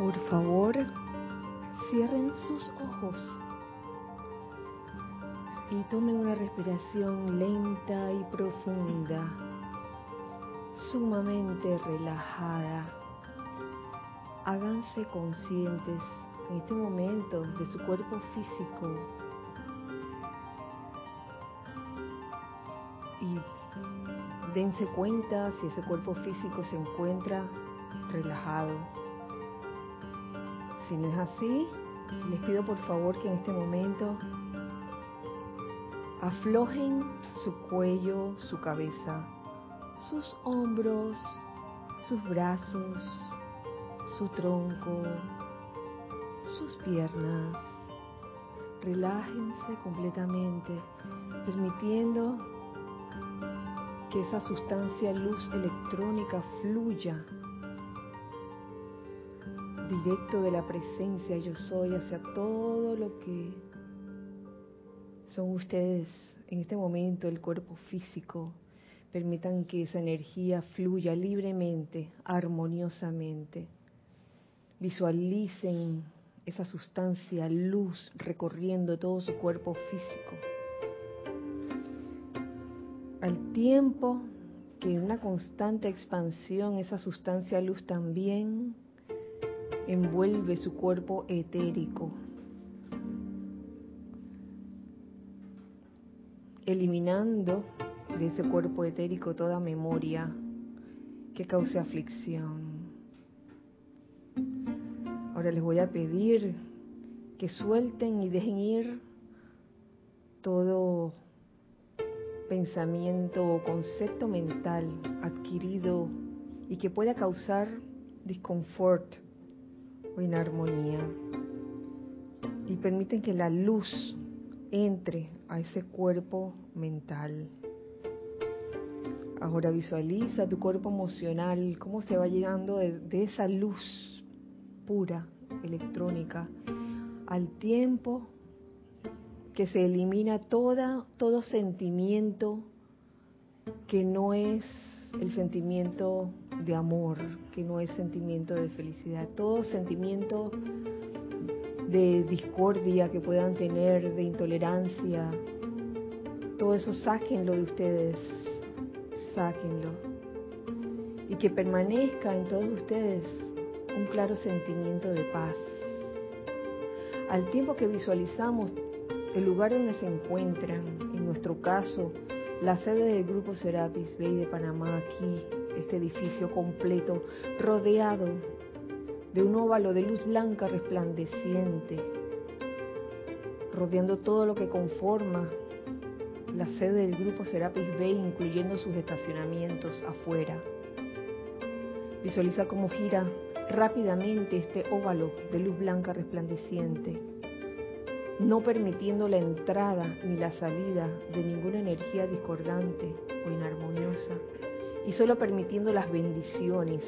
Por favor, cierren sus ojos y tomen una respiración lenta y profunda, sumamente relajada. Háganse conscientes en este momento de su cuerpo físico y dense cuenta si ese cuerpo físico se encuentra relajado. Si no es así, les pido por favor que en este momento aflojen su cuello, su cabeza, sus hombros, sus brazos, su tronco, sus piernas. Relájense completamente, permitiendo que esa sustancia luz electrónica fluya directo de la presencia yo soy hacia todo lo que son ustedes en este momento, el cuerpo físico. Permitan que esa energía fluya libremente, armoniosamente. Visualicen esa sustancia luz recorriendo todo su cuerpo físico. Al tiempo que una constante expansión esa sustancia luz también envuelve su cuerpo etérico, eliminando de ese cuerpo etérico toda memoria que cause aflicción. Ahora les voy a pedir que suelten y dejen ir todo pensamiento o concepto mental adquirido y que pueda causar disconfort o inarmonía. Y permiten que la luz entre a ese cuerpo mental. Ahora visualiza tu cuerpo emocional, cómo se va llegando de, de esa luz pura, electrónica, al tiempo que se elimina toda, todo sentimiento que no es el sentimiento de amor, que no es sentimiento de felicidad, todo sentimiento de discordia que puedan tener, de intolerancia, todo eso sáquenlo de ustedes, sáquenlo. Y que permanezca en todos ustedes un claro sentimiento de paz. Al tiempo que visualizamos el lugar donde se encuentran, en nuestro caso, la sede del Grupo Serapis Bay de Panamá, aquí, este edificio completo, rodeado de un óvalo de luz blanca resplandeciente, rodeando todo lo que conforma la sede del grupo Serapis Bay, incluyendo sus estacionamientos afuera. Visualiza cómo gira rápidamente este óvalo de luz blanca resplandeciente, no permitiendo la entrada ni la salida de ninguna energía discordante o inarmoniosa, y solo permitiendo las bendiciones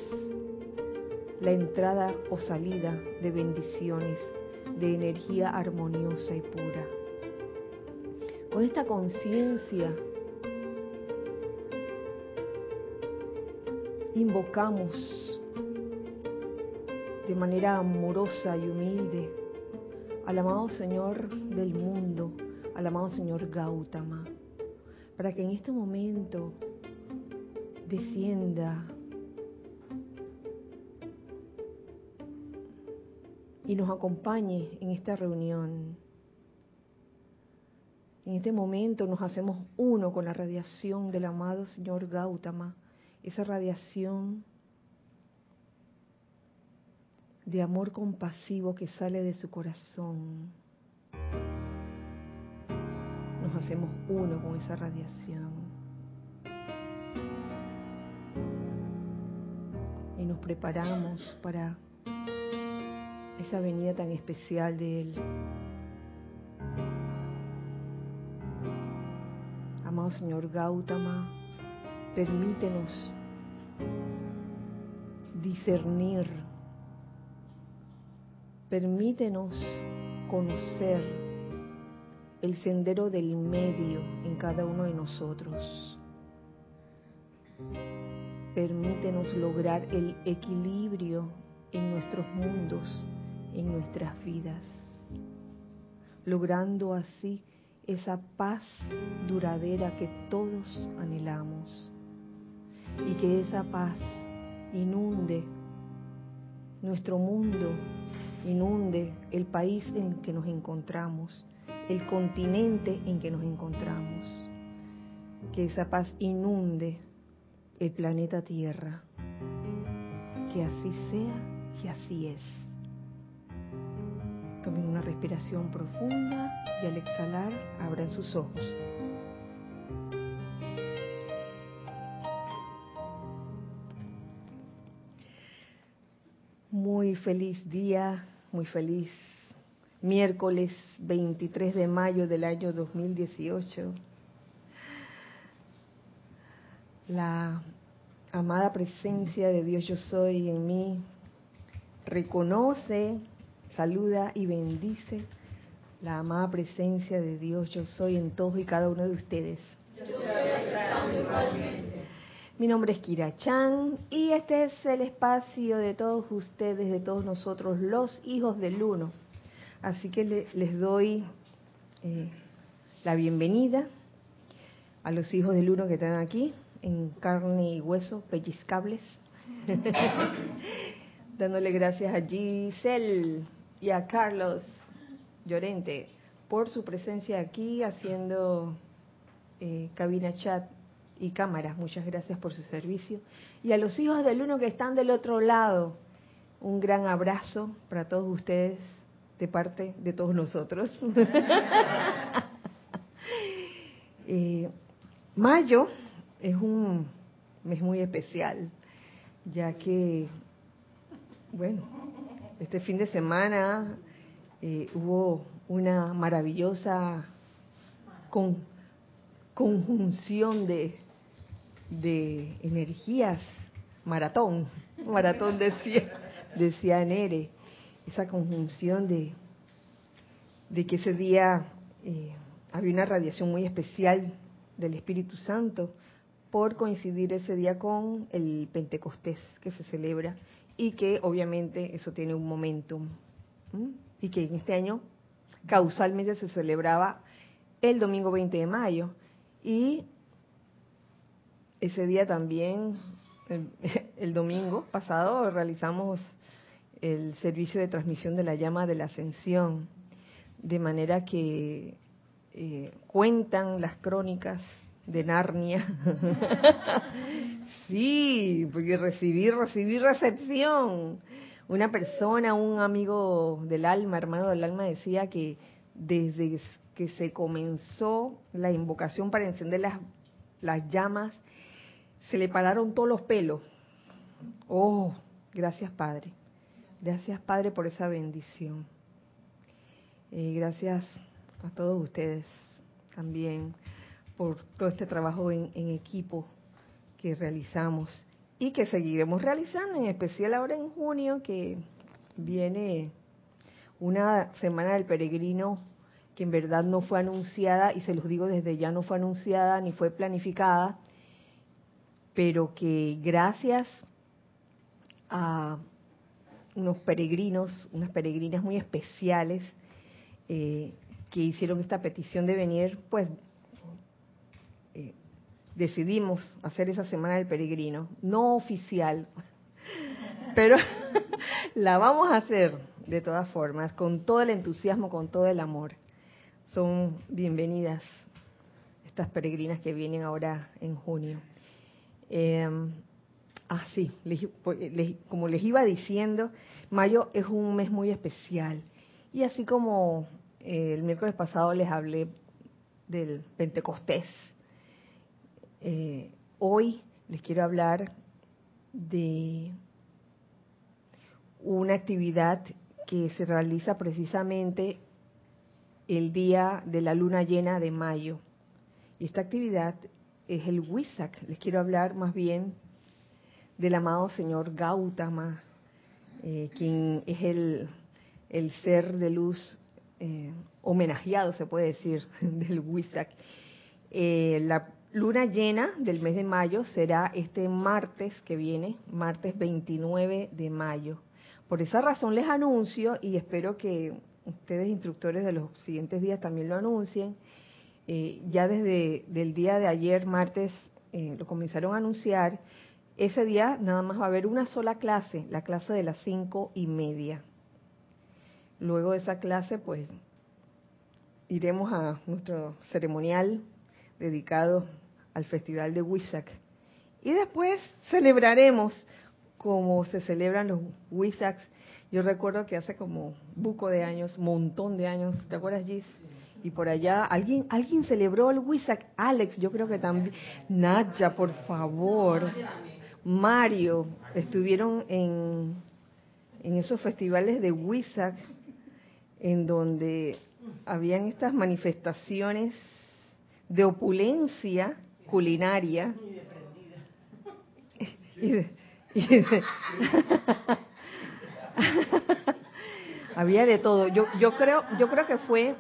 la entrada o salida de bendiciones, de energía armoniosa y pura. Con esta conciencia invocamos de manera amorosa y humilde al amado Señor del mundo, al amado Señor Gautama, para que en este momento descienda y nos acompañe en esta reunión. En este momento nos hacemos uno con la radiación del amado Señor Gautama, esa radiación de amor compasivo que sale de su corazón. Nos hacemos uno con esa radiación. Y nos preparamos para esa venida tan especial de Él. Amado Señor Gautama, permítenos discernir, permítenos conocer el sendero del medio en cada uno de nosotros. Permítenos lograr el equilibrio en nuestros mundos, en nuestras vidas, logrando así esa paz duradera que todos anhelamos. Y que esa paz inunde nuestro mundo, inunde el país en que nos encontramos, el continente en que nos encontramos, que esa paz inunde el planeta Tierra, que así sea y así es. Tomen una respiración profunda y al exhalar abran sus ojos. Muy feliz día, muy feliz miércoles 23 de mayo del año 2018. La amada presencia de Dios yo soy en mí reconoce, saluda y bendice la amada presencia de Dios yo soy en todos y cada uno de ustedes. Mi nombre es Kira Chan y este es el espacio de todos ustedes, de todos nosotros, los hijos del uno. Así que les doy eh, la bienvenida a los hijos del uno que están aquí, en carne y hueso, pellizcables. Dándole gracias a Giselle y a Carlos Llorente por su presencia aquí haciendo eh, cabina chat y cámaras. Muchas gracias por su servicio. Y a los hijos del uno que están del otro lado, un gran abrazo para todos ustedes de parte de todos nosotros. Eh, mayo es un mes muy especial, ya que, bueno, este fin de semana eh, hubo una maravillosa conjunción de, de energías, maratón, maratón decía, decía Nere, esa conjunción de, de que ese día eh, había una radiación muy especial del Espíritu Santo por coincidir ese día con el Pentecostés que se celebra y que obviamente eso tiene un momentum y que en este año causalmente se celebraba el domingo 20 de mayo. Y ese día también, el, domingo pasado, realizamos el servicio de transmisión de la llama de la ascensión, de manera que eh, cuentan las crónicas de Narnia. sí, porque recibí, recibí recepción una persona, un amigo del alma, hermano del alma, decía que desde que se comenzó la invocación para encender las, las llamas, se le pararon todos los pelos. Oh, gracias Padre. Gracias Padre por esa bendición. Eh, gracias a todos ustedes también por todo este trabajo en equipo que realizamos y que seguiremos realizando, en especial ahora en junio, que viene una semana del peregrino que en verdad no fue anunciada, y se los digo desde ya, no fue anunciada ni fue planificada, pero que gracias a unos peregrinos, unas peregrinas muy especiales eh, que hicieron esta petición de venir, pues decidimos hacer esa semana del peregrino, no oficial, pero la vamos a hacer de todas formas, con todo el entusiasmo, con todo el amor. Son bienvenidas estas peregrinas que vienen ahora en junio. Eh, ah, sí, como les iba diciendo, mayo es un mes muy especial. Y así como eh, el miércoles pasado les hablé del Pentecostés, eh, hoy les quiero hablar de una actividad que se realiza precisamente el día de la luna llena de mayo. Y esta actividad es el Wisak. Les quiero hablar más bien del amado señor Gautama, eh, quien es el, el, ser de luz eh, homenajeado, se puede decir, del Wisak. la luna llena del mes de mayo será este martes que viene, martes 29 de mayo. por esa razón les anuncio y espero que ustedes instructores de los siguientes días también lo anuncien. Eh, ya desde el día de ayer, martes, eh, lo comenzaron a anunciar. Ese día nada más va a haber una sola clase, la clase de las cinco y media. Luego de esa clase, pues, iremos a nuestro ceremonial dedicado al Festival de Wisak. Y después celebraremos como se celebran los Wisaks. Yo recuerdo que hace como buco de años, montón de años, ¿te acuerdas, Gis? Y por allá, alguien alguien celebró el Wisak, Alex, yo creo que también. Nacha, por favor. Mario, estuvieron en, en esos festivales de Wisak, en donde habían estas manifestaciones de opulencia culinaria. Y de, Había de todo. Yo, yo creo, yo creo que fue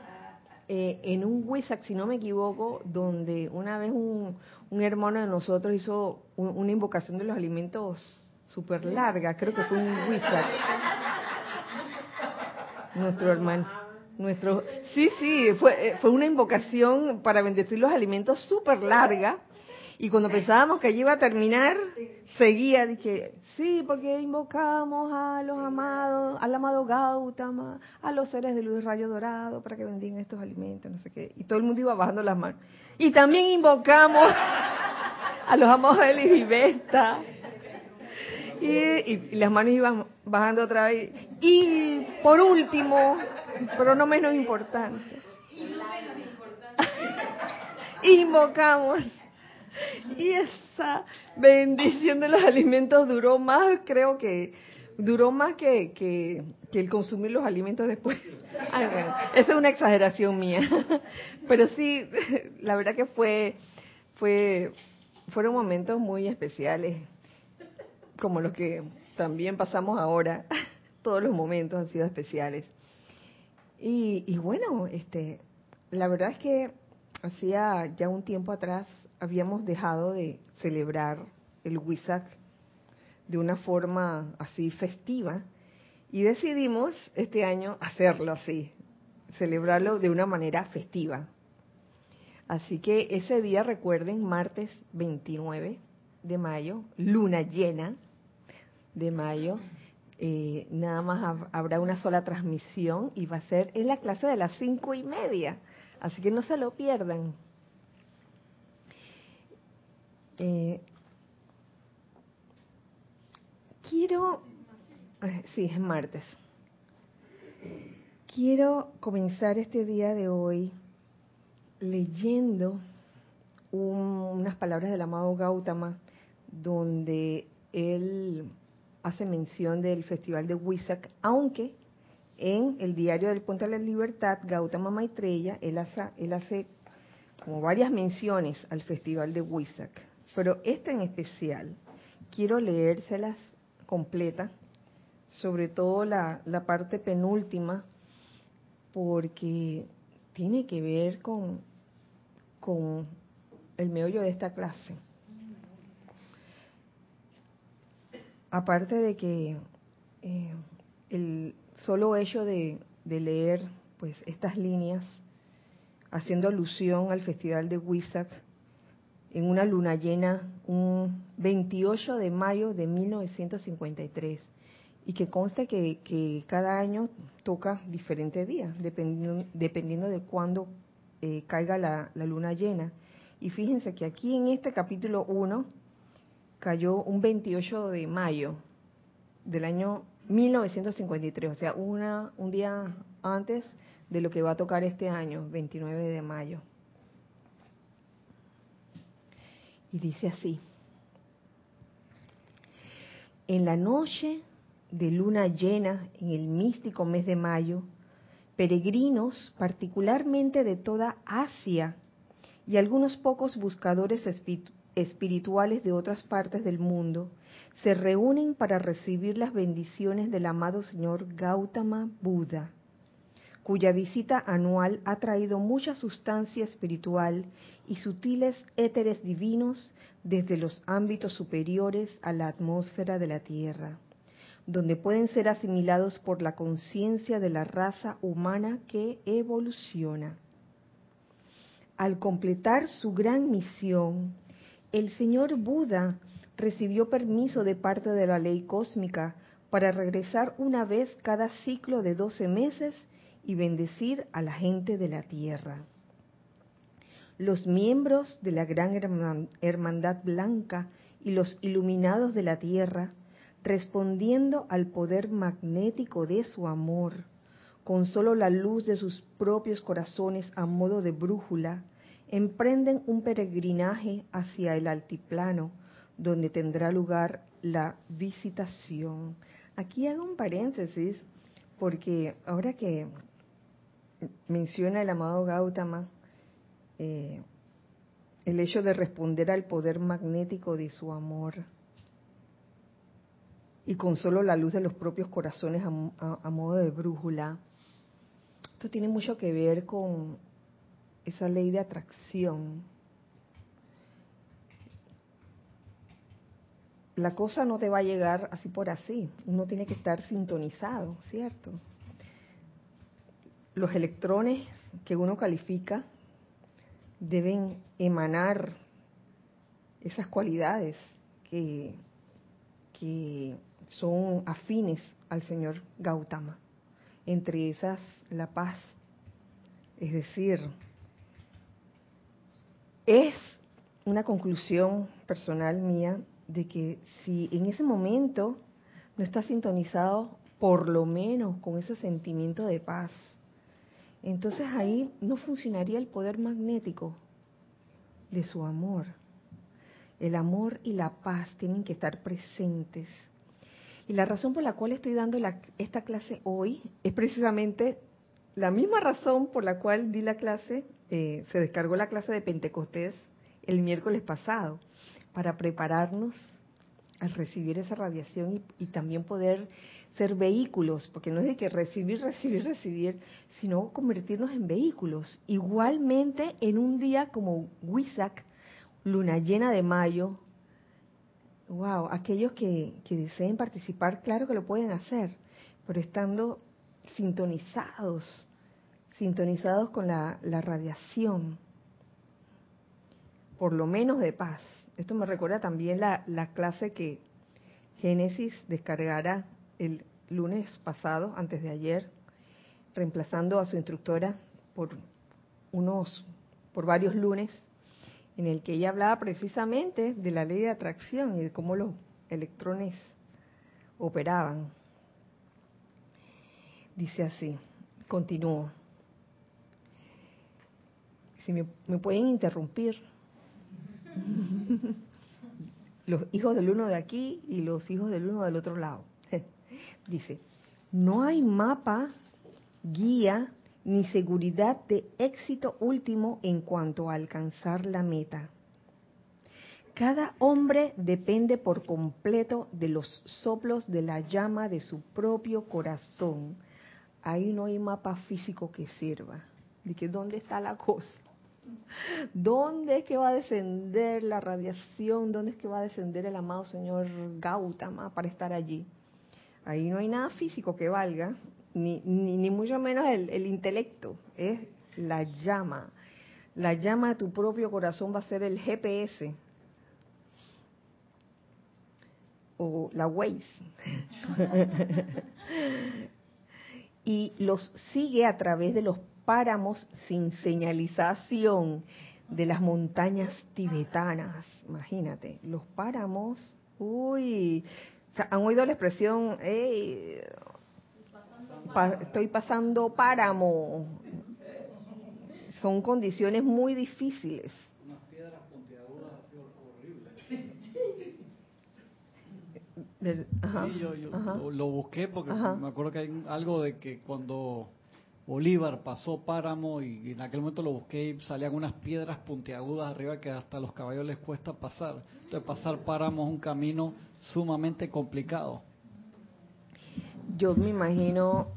eh, en un WISAC, si no me equivoco, donde una vez un, un hermano de nosotros hizo una invocación de los alimentos súper larga. Creo que fue un WISAC. Nuestro hermano. Nuestro, sí, sí, fue, eh, fue una invocación para bendecir los alimentos súper larga y cuando pensábamos que allí iba a terminar, seguía, dije, sí, porque invocamos a los amados, al amado Gautama, a los seres de luz rayo dorado para que bendigan estos alimentos, no sé qué. Y todo el mundo iba bajando las manos. Y también invocamos a los amados de y Vesta. Y, y, las manos iban bajando otra vez. Y por último, pero no menos importante, invocamos y esa bendición de los alimentos duró más, creo que duró más que, que, el consumir los alimentos después. esa es una exageración mía. Pero sí, la verdad que fue, fue, fueron momentos muy especiales, como los que también pasamos ahora. Todos los momentos han sido especiales. Y, y bueno, este, la verdad es que hacía ya un tiempo atrás habíamos dejado de celebrar el Wisak de una forma así festiva y decidimos este año hacerlo así, celebrarlo de una manera festiva. Así que ese día, recuerden, martes 29 de mayo, luna llena de mayo, eh, nada más habrá una sola transmisión y va a ser en la clase de las cinco y media. Así que no se lo pierdan. Eh, quiero, eh, sí, es martes. Quiero comenzar este día de hoy leyendo unas palabras del amado Gautama, donde él hace mención del festival de Wisak, aunque en el diario del Puente de la Libertad, Gautama Maitreya, él hace, él hace como varias menciones al festival de Wisak. Pero esta en especial, quiero leérselas completa, sobre todo la, la parte penúltima, porque tiene que ver con, con el meollo de esta clase. Aparte de que eh, el solo hecho de, leer pues estas líneas, haciendo alusión al festival de Wisak, en una luna llena un 28 de mayo de 1953 y que consta que, cada año toca diferentes días, dependiendo, dependiendo de cuándo eh, caiga la, la, luna llena. Y fíjense que aquí en este capítulo 1 cayó un 28 de mayo del año 1953, o sea, una, un día antes de lo que va a tocar este año, 29 de mayo. Y dice así, en la noche de luna llena en el místico mes de mayo, peregrinos, particularmente de toda Asia, y algunos pocos buscadores espirituales de otras partes del mundo, se reúnen para recibir las bendiciones del amado Señor Gautama Buda cuya visita anual ha traído mucha sustancia espiritual y sutiles éteres divinos desde los ámbitos superiores a la atmósfera de la Tierra, donde pueden ser asimilados por la conciencia de la raza humana que evoluciona. Al completar su gran misión, el señor Buda recibió permiso de parte de la ley cósmica para regresar una vez cada ciclo de 12 meses y bendecir a la gente de la tierra. Los miembros de la Gran Hermandad Blanca y los iluminados de la tierra, respondiendo al poder magnético de su amor, con solo la luz de sus propios corazones a modo de brújula, emprenden un peregrinaje hacia el altiplano, donde tendrá lugar la visitación. Aquí hago un paréntesis, porque ahora que menciona el amado Gautama, eh, el hecho de responder al poder magnético de su amor y con solo la luz de los propios corazones a modo de brújula, esto tiene mucho que ver con esa ley de atracción. La cosa no te va a llegar así por así, uno tiene que estar sintonizado, ¿cierto? Los electrones que uno califica deben emanar esas cualidades que, que son afines al señor Gautama. Entre esas, la paz. Es decir, es una conclusión personal mía de que si en ese momento no está sintonizado por lo menos con ese sentimiento de paz, entonces ahí no funcionaría el poder magnético de su amor. El amor y la paz tienen que estar presentes. Y la razón por la cual estoy dando esta clase hoy es precisamente la misma razón por la cual di la clase, eh, se descargó la clase de Pentecostés el miércoles pasado, para prepararnos a recibir esa radiación y, también poder ser vehículos, porque no es de que recibir, recibir, recibir, sino convertirnos en vehículos. Igualmente en un día como Huizac, luna llena de mayo, wow, aquellos que, que deseen participar, claro que lo pueden hacer, pero estando sintonizados, sintonizados con la, radiación, por lo menos de paz. Esto me recuerda también la, la clase que Génesis descargara el lunes pasado, antes de ayer, reemplazando a su instructora por unos, por varios lunes, en el que ella hablaba precisamente de la ley de atracción y de cómo los electrones operaban. Dice así, continúo. Si me, pueden interrumpir. los hijos del uno de aquí y los hijos del uno del otro lado. Dice, no hay mapa, guía ni seguridad de éxito último en cuanto a alcanzar la meta. Cada hombre depende por completo de los soplos de la llama de su propio corazón ahí no hay mapa físico que sirva. De que dónde está la cosa. ¿Dónde es que va a descender la radiación? ¿Dónde es que va a descender el amado señor Gautama para estar allí? Ahí no hay nada físico que valga, ni, ni, mucho menos el, el intelecto. Es la llama. La llama de tu propio corazón va a ser el GPS o la Waze. y los sigue a través de los páramos sin señalización de las montañas tibetanas. Imagínate, los páramos, uy, han oído la expresión, estoy pasando páramo. Son condiciones muy difíciles. Sí, yo, Lo, busqué porque me acuerdo que hay algo de que cuando Bolívar pasó Páramo y en aquel momento lo busqué y salían unas piedras puntiagudas arriba que hasta a los caballos les cuesta pasar. Entonces pasar Páramo es un camino sumamente complicado. Yo me imagino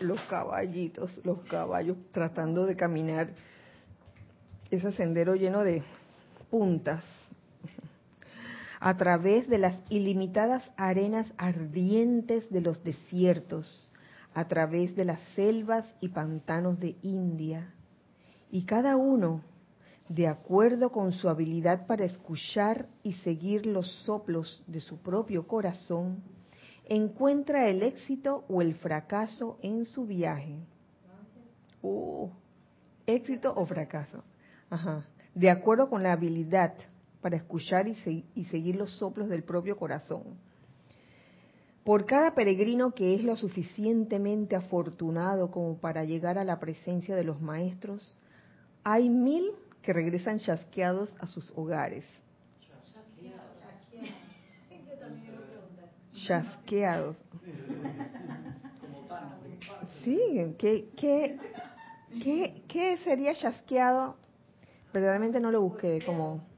los caballitos, los caballos tratando de caminar ese sendero lleno de puntas a través de las ilimitadas arenas ardientes de los desiertos, a través de las selvas y pantanos de India. Y cada uno, de acuerdo con su habilidad para escuchar y seguir los soplos de su propio corazón, encuentra el éxito o el fracaso en su viaje. Oh, éxito o fracaso. Ajá. De acuerdo con la habilidad para escuchar y, y seguir los soplos del propio corazón. Por cada peregrino que es lo suficientemente afortunado como para llegar a la presencia de los maestros, hay mil que regresan chasqueados a sus hogares. Chasqueados. Sí, ¿qué, qué, qué, qué sería chasqueado? Verdaderamente no lo busqué como...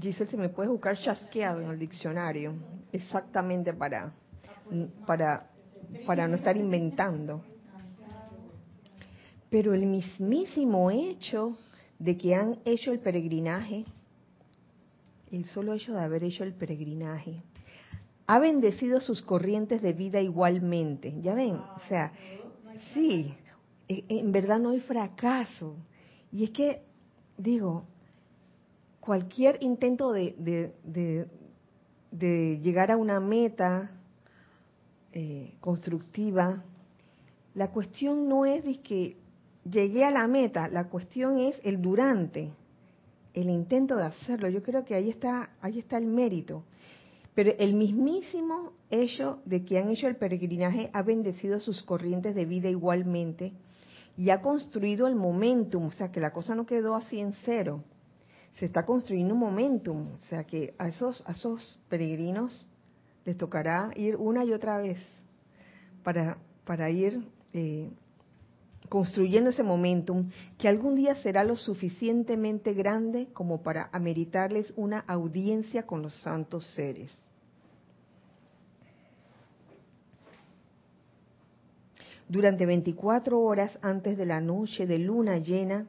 Giselle, si me puedes buscar chasqueado en el diccionario, exactamente para, para, para no estar inventando. Pero el mismísimo hecho de que han hecho el peregrinaje, el solo hecho de haber hecho el peregrinaje, ha bendecido sus corrientes de vida igualmente. Ya ven, o sea, sí, e, en verdad no hay fracaso. Y es que, digo, cualquier intento de, de, llegar a una meta eh, constructiva, la cuestión no es de que llegué a la meta, la cuestión es el durante, el intento de hacerlo. Yo creo que ahí está, ahí está el mérito. Pero el mismísimo hecho de que han hecho el peregrinaje ha bendecido sus corrientes de vida igualmente y ha construido el momentum, o sea que la cosa no quedó así en cero. Se está construyendo un momentum, o sea que a esos, peregrinos les tocará ir una y otra vez para, para ir eh, construyendo ese momentum que algún día será lo suficientemente grande como para ameritarles una audiencia con los santos seres. Durante 24 horas antes de la noche de luna llena,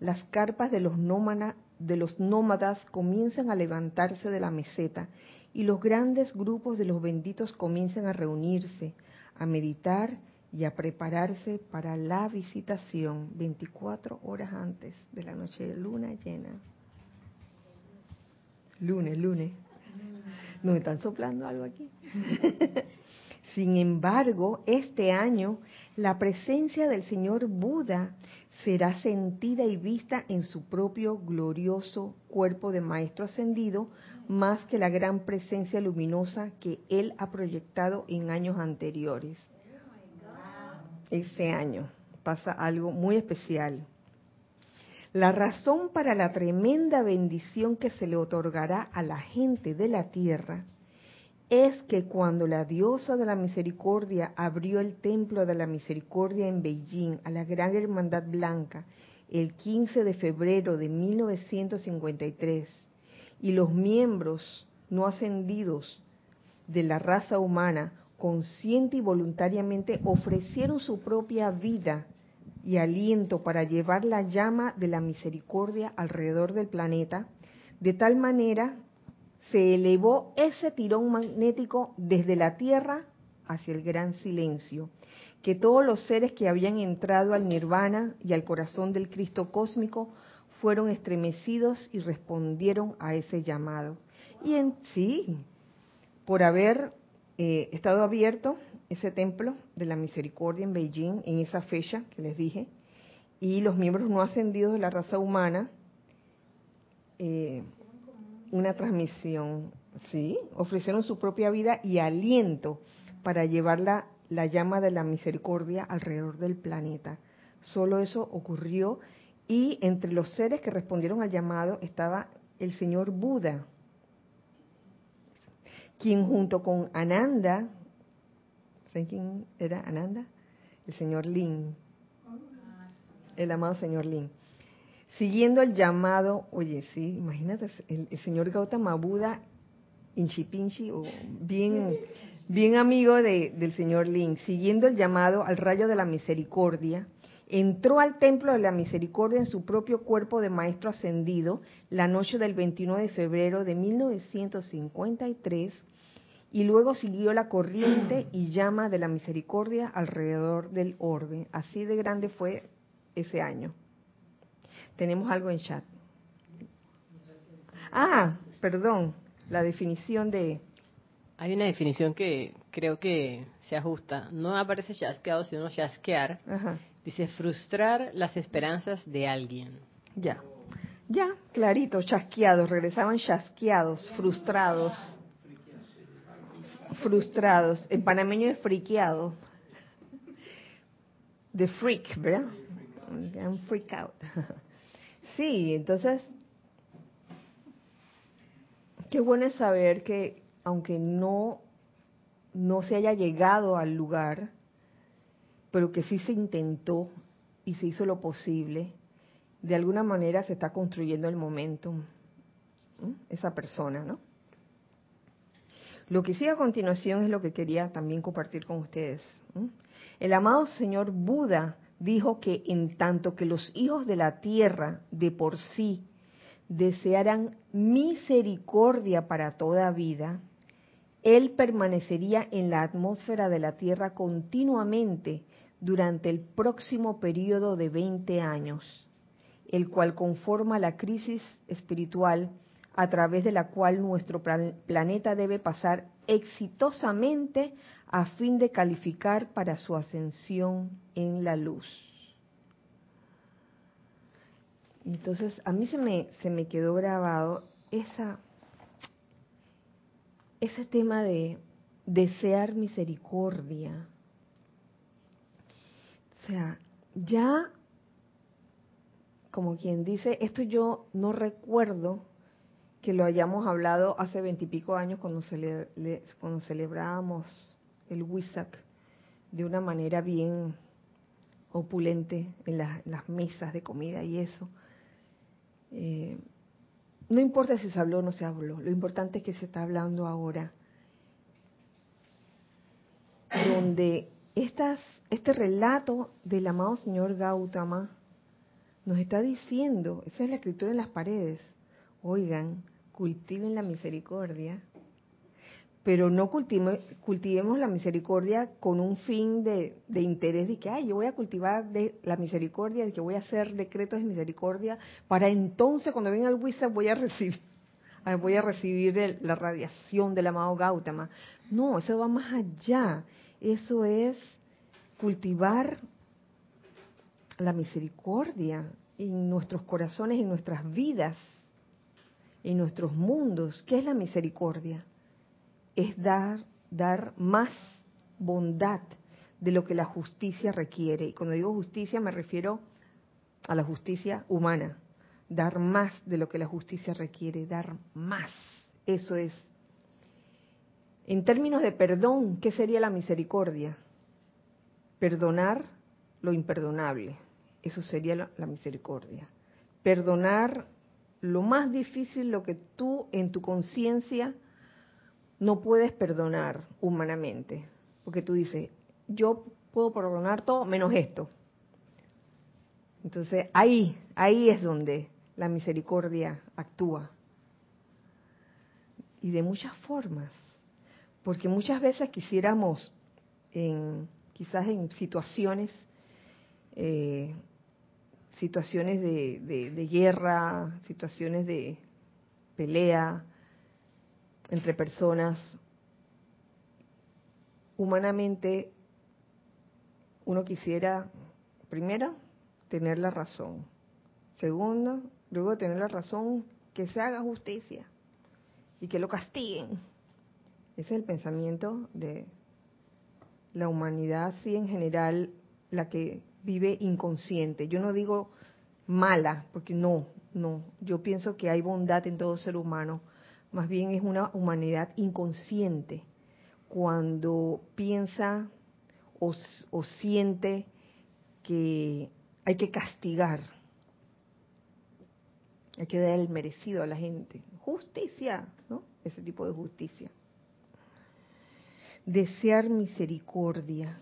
las carpas de los, nómadas, de los nómadas comienzan a levantarse de la meseta y los grandes grupos de los benditos comienzan a reunirse, a meditar y a prepararse para la visitación 24 horas antes de la noche de luna llena. Lunes, lunes. ¿Nos están soplando algo aquí? Sin embargo, este año la presencia del Señor Buda será sentida y vista en su propio glorioso cuerpo de Maestro Ascendido, más que la gran presencia luminosa que Él ha proyectado en años anteriores ese año. Pasa algo muy especial. La razón para la tremenda bendición que se le otorgará a la gente de la tierra es que cuando la diosa de la misericordia abrió el templo de la misericordia en Beijing a la Gran Hermandad Blanca el 15 de febrero de 1953 y los miembros no ascendidos de la raza humana consciente y voluntariamente ofrecieron su propia vida y aliento para llevar la llama de la misericordia alrededor del planeta, de tal manera se elevó ese tirón magnético desde la Tierra hacia el gran silencio, que todos los seres que habían entrado al nirvana y al corazón del Cristo cósmico fueron estremecidos y respondieron a ese llamado. Y en sí, por haber eh, estado abierto ese templo de la misericordia en Beijing en esa fecha que les dije, y los miembros no ascendidos de la raza humana, eh, una transmisión, sí, ofrecieron su propia vida y aliento para llevar la, la llama de la misericordia alrededor del planeta. Solo eso ocurrió y entre los seres que respondieron al llamado estaba el señor Buda, quien junto con Ananda, ¿saben quién era Ananda? El señor Lin, el amado señor Lin. Siguiendo el llamado, oye, sí, imagínate, el, señor Gautama Buda, Inchipinchi, o bien, bien amigo de, del señor Lin, siguiendo el llamado al rayo de la misericordia entró al templo de la misericordia en su propio cuerpo de maestro ascendido la noche del 29 de febrero de 1953 y luego siguió la corriente y llama de la misericordia alrededor del orbe. Así de grande fue ese año. Tenemos algo en chat. Ah, perdón, la definición de... Hay una definición que creo que se ajusta. No aparece chasqueado, sino chasquear. Dice frustrar las esperanzas de alguien. Ya, ya, clarito, chasqueados. Regresaban chasqueados, frustrados. Frustrados. En panameño es friqueado. De freak, ¿verdad? Un freak out. Sí, entonces Qué bueno es saber que aunque no, no se haya llegado al lugar, pero que sí se intentó y se hizo lo posible, de alguna manera se está construyendo el momentum, esa persona, ¿no? Lo que sigue a continuación es lo que quería también compartir con ustedes. El amado señor Buda dijo que en tanto que los hijos de la tierra de por sí desearan misericordia para toda vida, Él permanecería en la atmósfera de la Tierra continuamente durante el próximo periodo de 20 años, el cual conforma la crisis espiritual a través de la cual nuestro planeta debe pasar exitosamente a fin de calificar para su ascensión en la luz. Entonces, a mí se me, se me quedó grabado esa, ese tema de desear misericordia. O sea, ya, como quien dice, esto yo no recuerdo que lo hayamos hablado hace veintipico años cuando, cuando celebrábamos el WISAC de una manera bien opulente en las mesas de comida y eso. Eh, no importa si se habló o no se habló, lo importante es que se está hablando ahora, donde estas, este relato del amado señor Gautama nos está diciendo, esa es la escritura en las paredes, oigan, cultiven la misericordia, pero no cultivemos la misericordia con un fin de, interés de que, ay, yo voy a cultivar de la misericordia, de que voy a hacer decretos de misericordia, para entonces cuando venga el Wizard voy a recibir, voy a recibir la radiación del amado Gautama. No, eso va más allá. Eso es cultivar la misericordia en nuestros corazones, en nuestras vidas, en nuestros mundos. ¿Qué es la misericordia? es dar, dar más bondad de lo que la justicia requiere. Y cuando digo justicia me refiero a la justicia humana. Dar más de lo que la justicia requiere, dar más. Eso es. En términos de perdón, ¿qué sería la misericordia? Perdonar lo imperdonable. Eso sería la, la misericordia. Perdonar lo más difícil, lo que tú en tu conciencia no puedes perdonar humanamente, porque tú dices, yo puedo perdonar todo menos esto. Entonces ahí, ahí es donde la misericordia actúa. Y de muchas formas, porque muchas veces quisiéramos, en, quizás en situaciones, eh, situaciones de guerra, situaciones de pelea, entre personas, humanamente uno quisiera, primero, tener la razón. Segundo, luego tener la razón, que se haga justicia y que lo castiguen. Ese es el pensamiento de la humanidad, así en general, la que vive inconsciente. Yo no digo mala, porque no, no. Yo pienso que hay bondad en todo ser humano más bien es una humanidad inconsciente cuando piensa o, siente que hay que castigar, hay que dar el merecido a la gente. Justicia, ¿no? Ese tipo de justicia. Desear misericordia.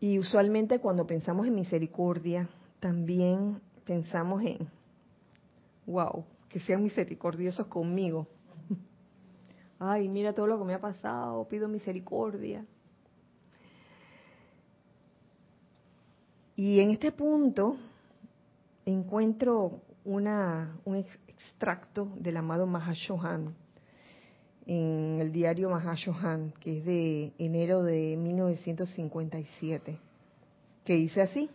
Y usualmente cuando pensamos en misericordia, también pensamos en, wow, que sean misericordiosos conmigo. Ay, mira todo lo que me ha pasado, pido misericordia. Y en este punto encuentro una, un extracto del amado Mahashohan en el diario Mahashohan, que es de enero de 1957, que dice así.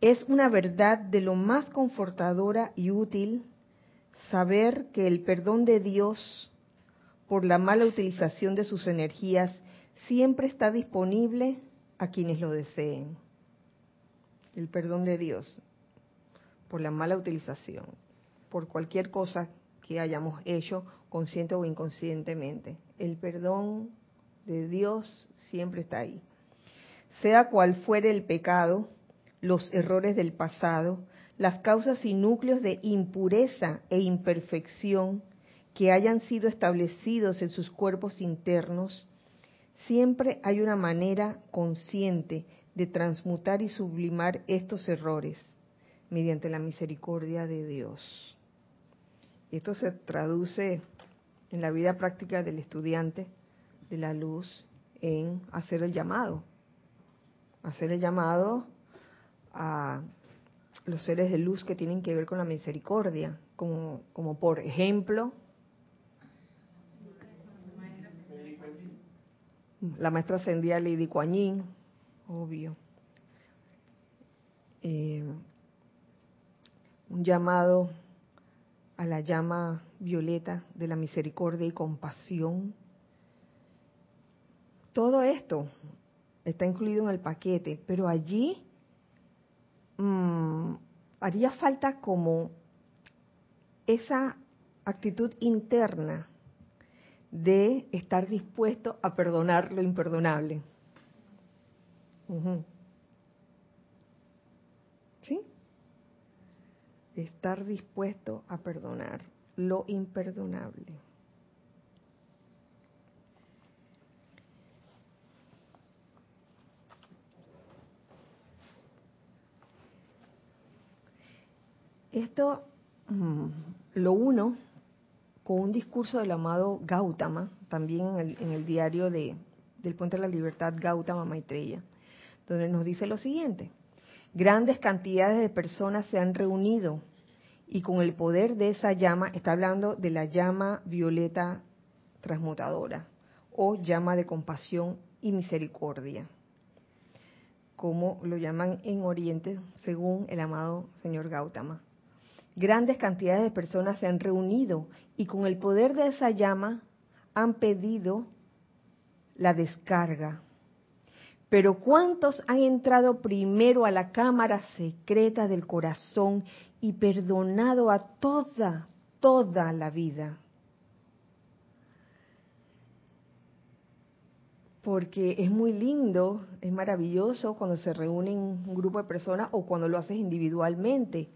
Es una verdad de lo más confortadora y útil saber que el perdón de Dios por la mala utilización de sus energías siempre está disponible a quienes lo deseen. El perdón de Dios por la mala utilización, por cualquier cosa que hayamos hecho consciente o inconscientemente. El perdón de Dios siempre está ahí. Sea cual fuere el pecado, los errores del pasado, las causas y núcleos de impureza e imperfección que hayan sido establecidos en sus cuerpos internos, siempre hay una manera consciente de transmutar y sublimar estos errores mediante la misericordia de Dios. Esto se traduce en la vida práctica del estudiante de la luz en hacer el llamado. Hacer el llamado a los seres de luz que tienen que ver con la misericordia, como, como por ejemplo la maestra ascendida Lady Kuan obvio. Eh, un llamado a la llama violeta de la misericordia y compasión. Todo esto está incluido en el paquete, pero allí mmm, haría falta como esa actitud interna de estar dispuesto a perdonar lo imperdonable. Estar dispuesto a perdonar lo imperdonable. Esto mm, lo uno con un discurso del amado Gautama, también en el, diario de, del Puente de la Libertad Gautama Maitreya, donde nos dice lo siguiente, grandes cantidades de personas se han reunido y con el poder de esa llama, está hablando de la llama violeta transmutadora o llama de compasión y misericordia, como lo llaman en Oriente según el amado señor Gautama grandes cantidades de personas se han reunido y con el poder de esa llama han pedido la descarga. Pero ¿cuántos han entrado primero a la cámara secreta del corazón y perdonado a toda, toda la vida? Porque es muy lindo, es maravilloso cuando se reúnen un grupo de personas o cuando lo haces individualmente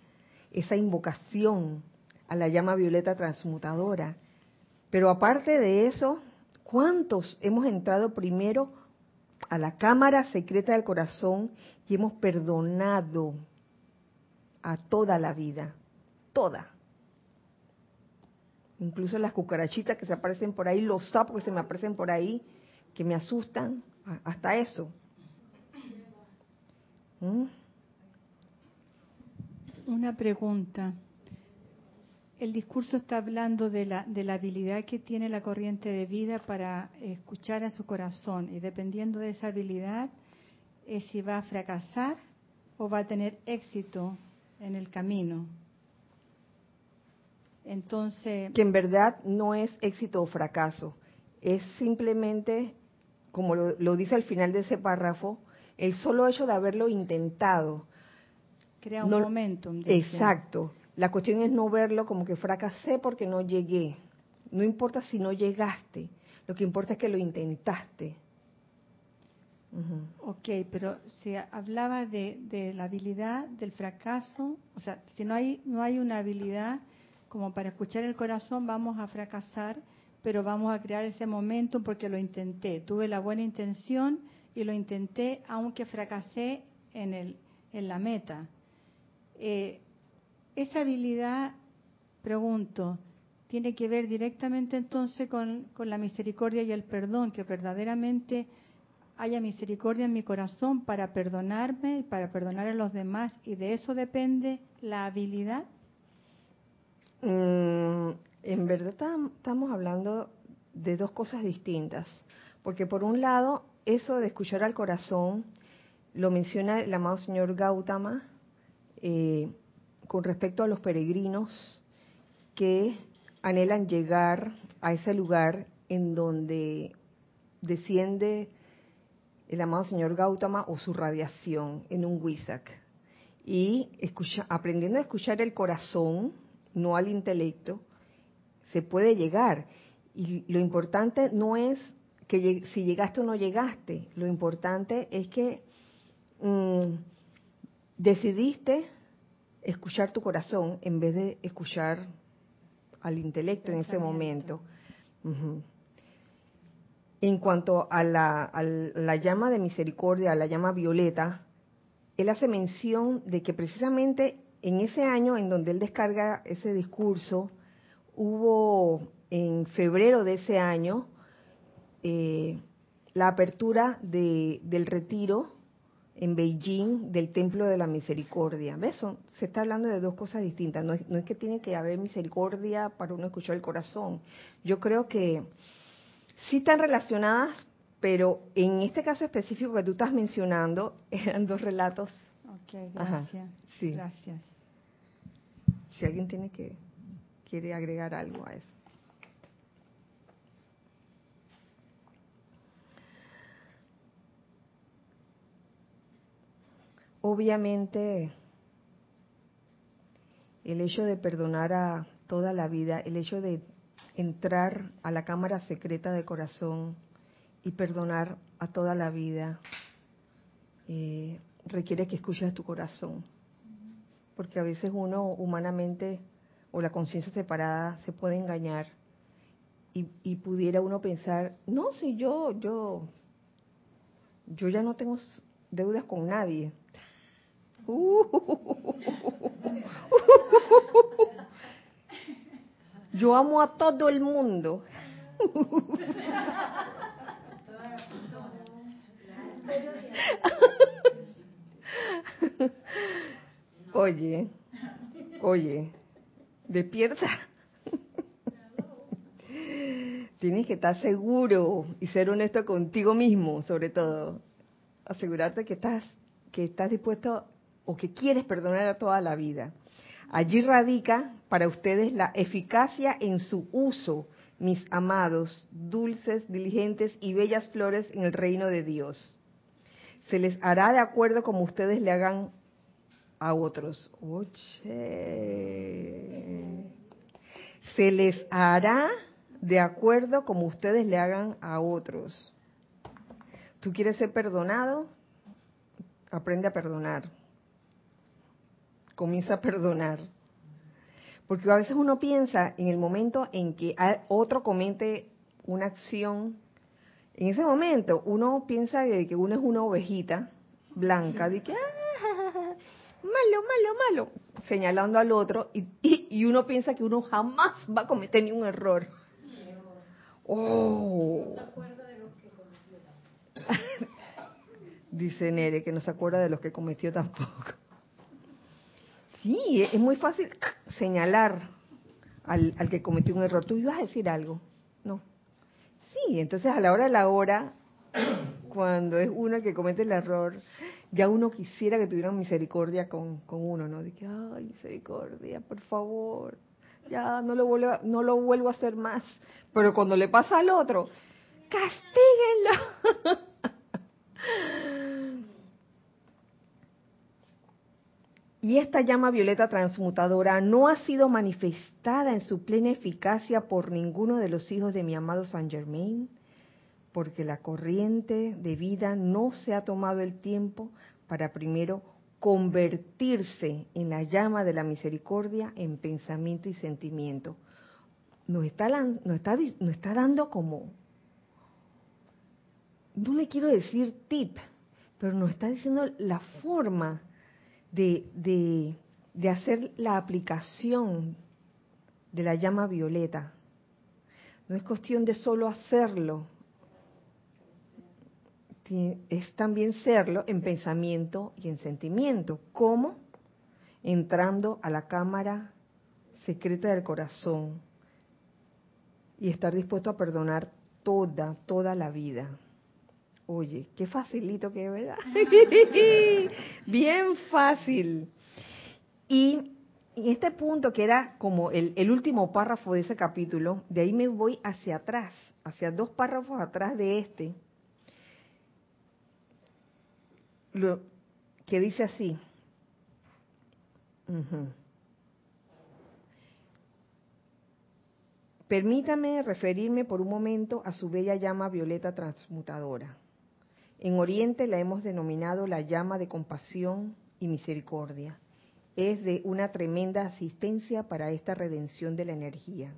esa invocación a la llama violeta transmutadora. Pero aparte de eso, ¿cuántos hemos entrado primero a la cámara secreta del corazón y hemos perdonado a toda la vida? Toda. Incluso las cucarachitas que se aparecen por ahí, los sapos que se me aparecen por ahí, que me asustan, hasta eso. ¿Mm? Una pregunta. El discurso está hablando de la, de la habilidad que tiene la corriente de vida para escuchar a su corazón y dependiendo de esa habilidad es si va a fracasar o va a tener éxito en el camino. Entonces... Que en verdad no es éxito o fracaso, es simplemente, como lo, lo dice al final de ese párrafo, el solo hecho de haberlo intentado Crea un momento. Exacto. La cuestión es no verlo como que fracasé porque no llegué. No importa si no llegaste, lo que importa es que lo intentaste. Ok, pero se hablaba de, de, la habilidad del fracaso, o sea, si no hay, no hay una habilidad como para escuchar el corazón, vamos a fracasar, pero vamos a crear ese momento porque lo intenté, tuve la buena intención y lo intenté aunque fracasé en, el, en la meta. Eh, esa habilidad, pregunto, tiene que ver directamente entonces con, la misericordia y el perdón, que verdaderamente haya misericordia en mi corazón para perdonarme y para perdonar a los demás, y de eso depende la habilidad. Mm, en verdad estamos hablando de dos cosas distintas, porque por un lado, eso de escuchar al corazón, lo menciona el amado señor Gautama eh, con respecto a los peregrinos que anhelan llegar a ese lugar en donde desciende el amado señor Gautama o su radiación en un Wisak. Y aprendiendo a escuchar el corazón, no al intelecto, se puede llegar. Y lo importante no es que si llegaste o no llegaste, lo importante es que mm, decidiste escuchar tu corazón en vez de escuchar al intelecto en ese momento. En cuanto a la, a la llama de misericordia, a la llama violeta, él hace mención de que precisamente en ese año en donde él descarga ese discurso, hubo en febrero de ese año eh, la apertura de, del retiro en Beijing del Templo de la Misericordia. ¿Ves? se está hablando de dos cosas distintas. No es, no es que tiene que haber misericordia para uno escuchar el corazón. Yo creo que sí están relacionadas, pero en este caso específico que tú estás mencionando, eran dos relatos. Ok, gracias. sí. Gracias. Si alguien tiene que quiere agregar algo a eso. Obviamente, el hecho de perdonar a toda la vida, el hecho de entrar a la cámara secreta del corazón y perdonar a toda la vida, eh, requiere que escuches tu corazón porque a veces uno humanamente o la conciencia separada se puede engañar y, pudiera uno pensar, no, si yo, yo, yo ya no tengo deudas con nadie. Yo amo a todo el mundo. Oye, oye, despierta. Tienes que estar seguro y ser honesto contigo mismo, sobre todo. Asegurarte que estás, que estás dispuesto o que quieres perdonar a toda la vida. Allí radica para ustedes la eficacia en su uso, mis amados, dulces, diligentes y bellas flores en el reino de Dios. Se les hará de acuerdo como ustedes le hagan a otros. Oye. Se les hará de acuerdo como ustedes le hagan a otros. ¿Tú quieres ser perdonado? Aprende a perdonar. Comienza a perdonar. Porque a veces uno piensa en el momento en que otro comete una acción, en ese momento uno piensa que uno es una ovejita blanca, de que, malo, malo, malo, señalando al otro y, y, uno piensa que uno jamás va a cometer ni un error. Oh. Dice Nere que no se acuerda de los que cometió tampoco. Sí, es muy fácil señalar al, al que cometió un error. ¿Tú ibas a decir algo? No. Sí, entonces a la hora de la hora, cuando es uno el que comete el error, ya uno quisiera que tuvieran misericordia con, con uno, ¿no? De que, ay, misericordia, por favor, ya no lo, vuelvo, no lo vuelvo a hacer más. Pero cuando le pasa al otro, castíguenlo. y esta llama violeta transmutadora no ha sido manifestada en su plena eficacia por ninguno de los hijos de mi amado Saint Germain porque la corriente de vida no se ha tomado el tiempo para primero convertirse en la llama de la misericordia en pensamiento y sentimiento. Nos está, nos está, nos está dando como, no le quiero decir tip, pero nos está diciendo la forma de, de, de hacer la aplicación de la llama violeta. No es cuestión de solo hacerlo, es también serlo en pensamiento y en sentimiento. ¿Cómo? Entrando a la cámara secreta del corazón y estar dispuesto a perdonar toda, toda la vida. Oye, qué facilito que es, ¿verdad? Bien fácil. Y en este punto, que era como el, el, último párrafo de ese capítulo, de ahí me voy hacia atrás, hacia dos párrafos atrás de este, lo, que dice así. Permítame referirme por un momento a su bella llama violeta transmutadora. En Oriente la hemos denominado la llama de compasión y misericordia. Es de una tremenda asistencia para esta redención de la energía.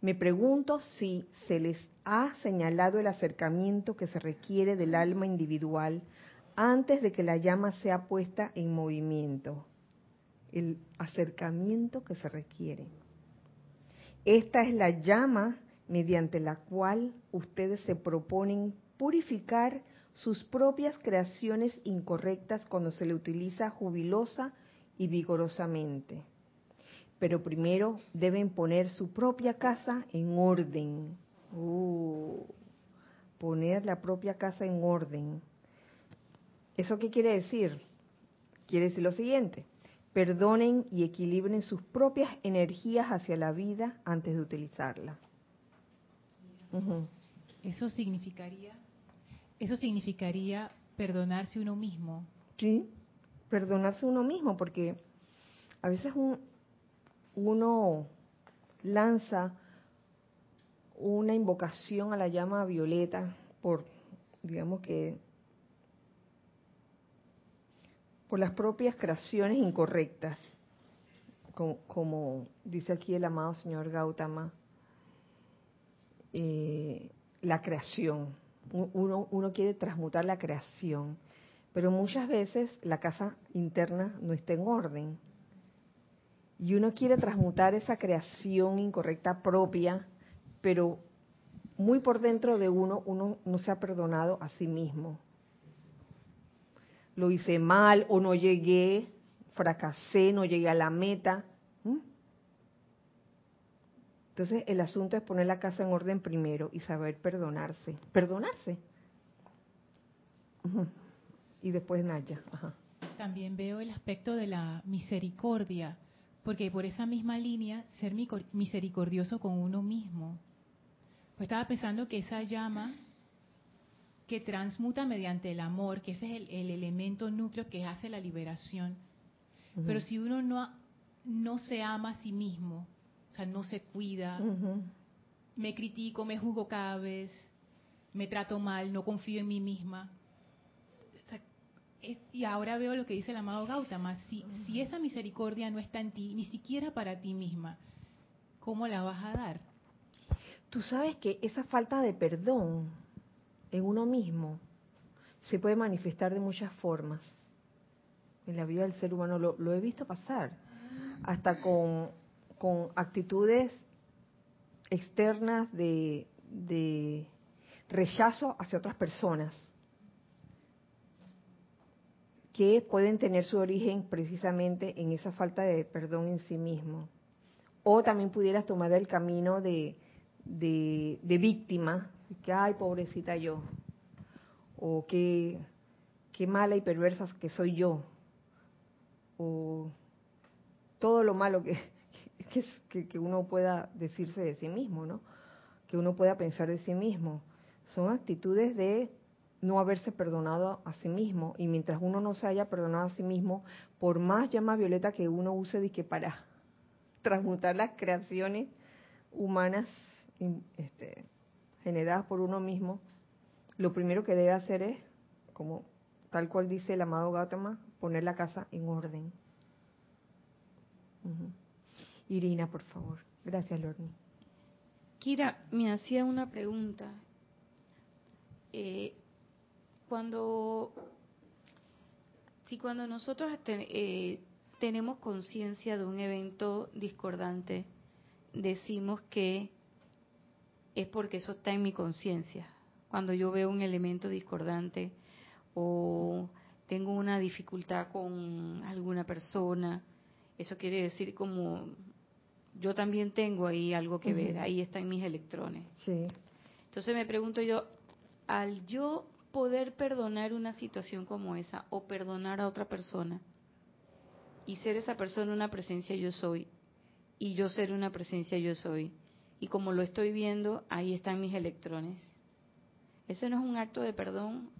Me pregunto si se les ha señalado el acercamiento que se requiere del alma individual antes de que la llama sea puesta en movimiento. El acercamiento que se requiere. Esta es la llama mediante la cual ustedes se proponen purificar sus propias creaciones incorrectas cuando se le utiliza jubilosa y vigorosamente. Pero primero deben poner su propia casa en orden. Uh, poner la propia casa en orden. ¿Eso qué quiere decir? Quiere decir lo siguiente. Perdonen y equilibren sus propias energías hacia la vida antes de utilizarla. Eso significaría eso significaría perdonarse uno mismo. Sí, perdonarse uno mismo, porque a veces uno lanza una invocación a la llama violeta por, digamos que, por las propias creaciones incorrectas, como, dice aquí el amado señor Gautama, eh, la creación uno, uno quiere transmutar la creación, pero muchas veces la casa interna no está en orden. Y uno quiere transmutar esa creación incorrecta propia, pero muy por dentro de uno, uno no se ha perdonado a sí mismo. Lo hice mal o no llegué, fracasé, no llegué a la meta. Entonces el asunto es poner la casa en orden primero y saber perdonarse. Perdonarse. Y después Naya. También veo el aspecto de la misericordia, porque por esa misma línea, ser misericordioso con uno mismo. Pues estaba pensando que esa llama que transmuta mediante el amor, que ese es el, elemento núcleo que hace la liberación. Pero si uno no, no se ama a sí mismo, o sea, no se cuida, me critico, me juzgo cada vez, me trato mal, no confío en mí misma. y ahora veo lo que dice el amado Gautama, si, si esa misericordia no está en ti, ni siquiera para ti misma, ¿cómo la vas a dar? Tú sabes que esa falta de perdón en uno mismo se puede manifestar de muchas formas en la vida del ser humano. Lo, lo he visto pasar, hasta con con actitudes externas de, rechazo hacia otras personas que pueden tener su origen precisamente en esa falta de perdón en sí mismo. O también pudieras tomar el camino de, de, víctima, que, ay, pobrecita yo, o qué, qué mala y perversa que soy yo, o todo lo malo que, que, que, uno pueda decirse de sí mismo, ¿no? Que uno pueda pensar de sí mismo. Son actitudes de no haberse perdonado a sí mismo. Y mientras uno no se haya perdonado a sí mismo, por más llama violeta que uno use de que para transmutar las creaciones humanas este, generadas por uno mismo, lo primero que debe hacer es, como tal cual dice el amado Gautama, poner la casa en orden. Irina, por favor. Gracias, Lorni. Kira, me hacía una pregunta. eh, cuando, si cuando nosotros eh, tenemos conciencia de un evento discordante, decimos que es porque eso está en mi conciencia. Cuando yo veo un elemento discordante o tengo una dificultad con alguna persona, eso quiere decir como yo también tengo ahí algo que ver, ahí están mis electrones. Sí. Entonces me pregunto yo, al yo poder perdonar una situación como esa o perdonar a otra persona y ser esa persona una presencia yo soy y yo ser una presencia yo soy y como lo estoy viendo, ahí están mis electrones. ¿Eso no es un acto de perdón?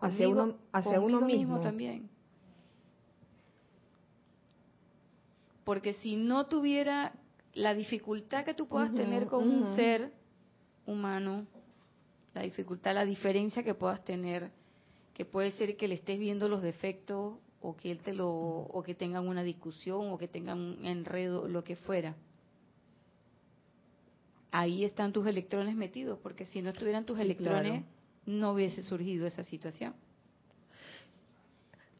hacia uno, hacia uno mismo también. Porque si no tuviera la dificultad que tú puedas tener con un ser humano, la dificultad, la diferencia que puedas tener, que puede ser que le estés viendo los defectos o que él te lo o que tengan una discusión o que tengan un enredo, lo que fuera. Ahí están tus electrones metidos, porque si no estuvieran tus electrones, no hubiese surgido esa situación.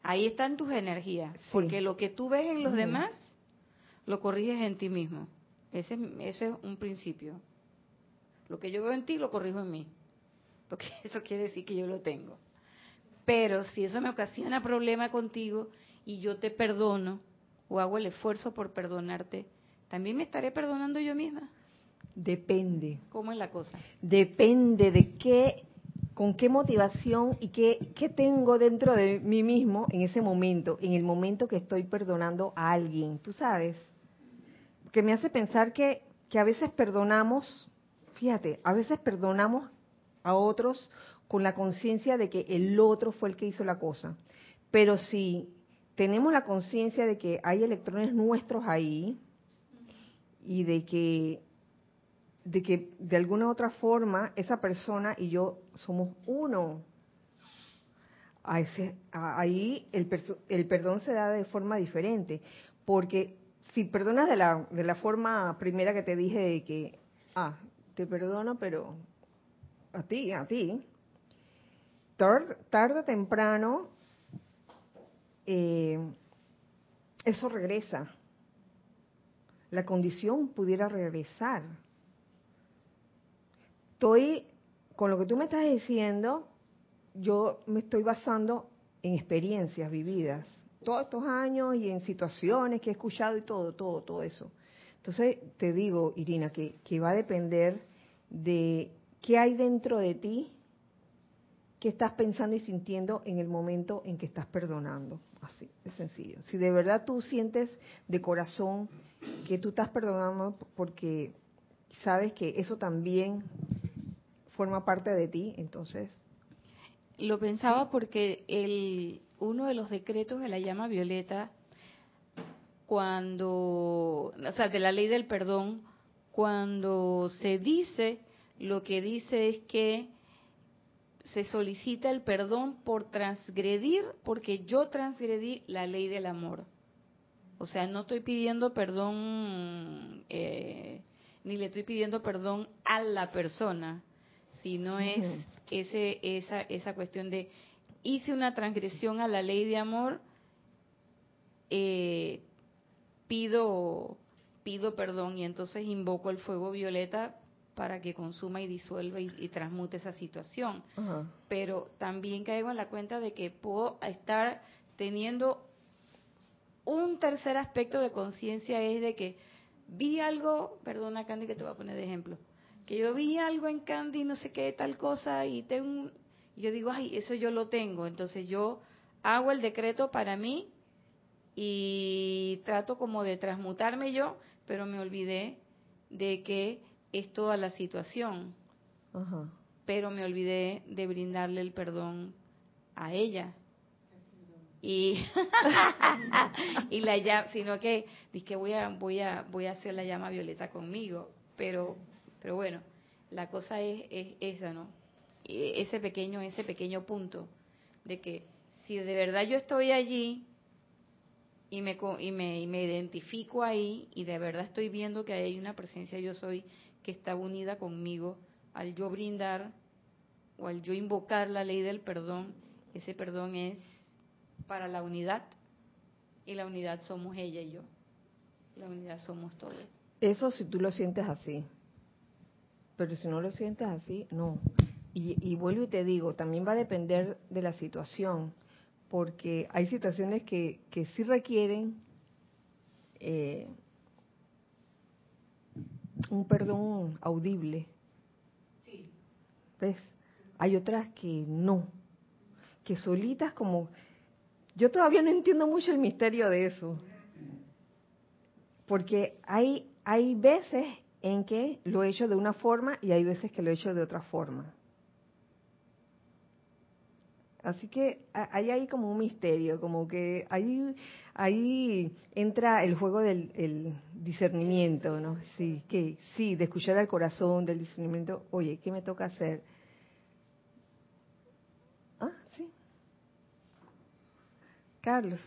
Ahí están tus energías, porque lo que tú ves en los demás lo corriges en ti mismo. Ese, ese, es un principio. Lo que yo veo en ti lo corrijo en mí. Porque eso quiere decir que yo lo tengo. Pero si eso me ocasiona problema contigo y yo te perdono o hago el esfuerzo por perdonarte, también me estaré perdonando yo misma. Depende. ¿Cómo es la cosa? Depende de qué, con qué motivación y qué, qué tengo dentro de mí mismo en ese momento, en el momento que estoy perdonando a alguien, tú sabes que me hace pensar que, que a veces perdonamos, fíjate, a veces perdonamos a otros con la conciencia de que el otro fue el que hizo la cosa. Pero si tenemos la conciencia de que hay electrones nuestros ahí y de que de que de alguna u otra forma esa persona y yo somos uno. ahí el, el perdón se da de forma diferente, porque si perdonas de la, de la forma primera que te dije de que, ah, te perdono, pero a ti, a ti, tarde, o temprano, eh, eso regresa. La condición pudiera regresar. Estoy, con lo que tú me estás diciendo, yo me estoy basando en experiencias vividas todos estos años y en situaciones que he escuchado y todo, todo, todo eso. Entonces, te digo, Irina, que, que va a depender de qué hay dentro de ti, qué estás pensando y sintiendo en el momento en que estás perdonando. Así, es sencillo. Si de verdad tú sientes de corazón que tú estás perdonando porque sabes que eso también forma parte de ti, entonces... Lo pensaba porque el, uno de los decretos de la llama violeta, cuando, o sea, de la ley del perdón, cuando se dice, lo que dice es que se solicita el perdón por transgredir, porque yo transgredí la ley del amor. O sea, no estoy pidiendo perdón, eh, ni le estoy pidiendo perdón a la persona, sino es ese, esa, esa cuestión de hice una transgresión a la ley de amor, eh, pido, pido perdón y entonces invoco el fuego violeta para que consuma y disuelva y, transmute esa situación. Pero también caigo en la cuenta de que puedo estar teniendo un tercer aspecto de conciencia es de que vi algo, perdona Candy que te voy a poner de ejemplo, que yo vi algo en Candy, no sé qué, tal cosa, y tengo un, y yo digo, ay, eso yo lo tengo. Entonces yo hago el decreto para mí y trato como de transmutarme yo, pero me olvidé de que es toda la situación. Pero me olvidé de brindarle el perdón a ella. Y, y la llama, sino que dije voy a voy a voy a hacer la llama violeta conmigo, pero pero bueno, la cosa es, es esa, ¿no? E, ese pequeño, ese pequeño punto de que si de verdad yo estoy allí y me, y me, y me identifico ahí y de verdad estoy viendo que hay una presencia yo soy que está unida conmigo, al yo brindar o al yo invocar la ley del perdón, ese perdón es para la unidad y la unidad somos ella y yo. La unidad somos todos. Eso si tú lo sientes así. Pero si no lo sientes así, no. Y, vuelvo y te digo, también va a depender de la situación, porque hay situaciones que, que sí requieren eh, un perdón audible. Sí. ¿Ves? Hay otras que no, que solitas como... Yo todavía no entiendo mucho el misterio de eso, porque hay, hay veces en que lo he hecho de una forma y hay veces que lo he hecho de otra forma. Así que hay ahí como un misterio, como que ahí, ahí entra el juego del discernimiento, ¿no? Sí, que sí, de escuchar al corazón, del discernimiento, oye, ¿qué me toca hacer? Ah, sí. Carlos.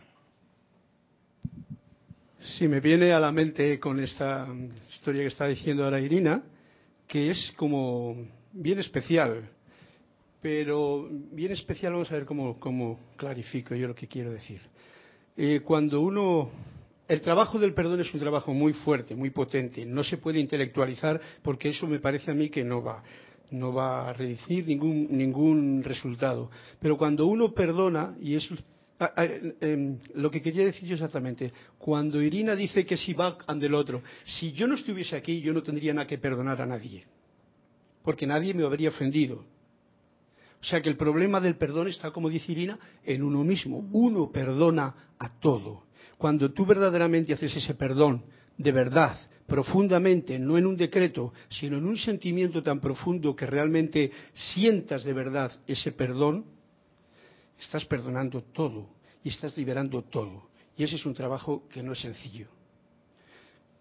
Sí, me viene a la mente con esta historia que está diciendo ahora Irina, que es como bien especial pero bien especial, vamos a ver cómo, clarifico yo lo que quiero decir. Eh, cuando uno el trabajo del perdón es un trabajo muy fuerte, muy potente. No se puede intelectualizar porque eso me parece a mí que no va, no va a reducir ningún, ningún resultado. Pero cuando uno perdona, y eso ah, ah, em, lo que quería decir yo exactamente, cuando Irina dice que si va ante el otro, si yo no estuviese aquí, yo no tendría nada que perdonar a nadie. Porque nadie me habría ofendido. O sea que el problema del perdón está, como dice Irina, en uno mismo. Uno perdona a todo. Cuando tú verdaderamente haces ese perdón de verdad, profundamente, no en un decreto, sino en un sentimiento tan profundo que realmente sientas de verdad ese perdón, estás perdonando todo y estás liberando todo. Y ese es un trabajo que no es sencillo.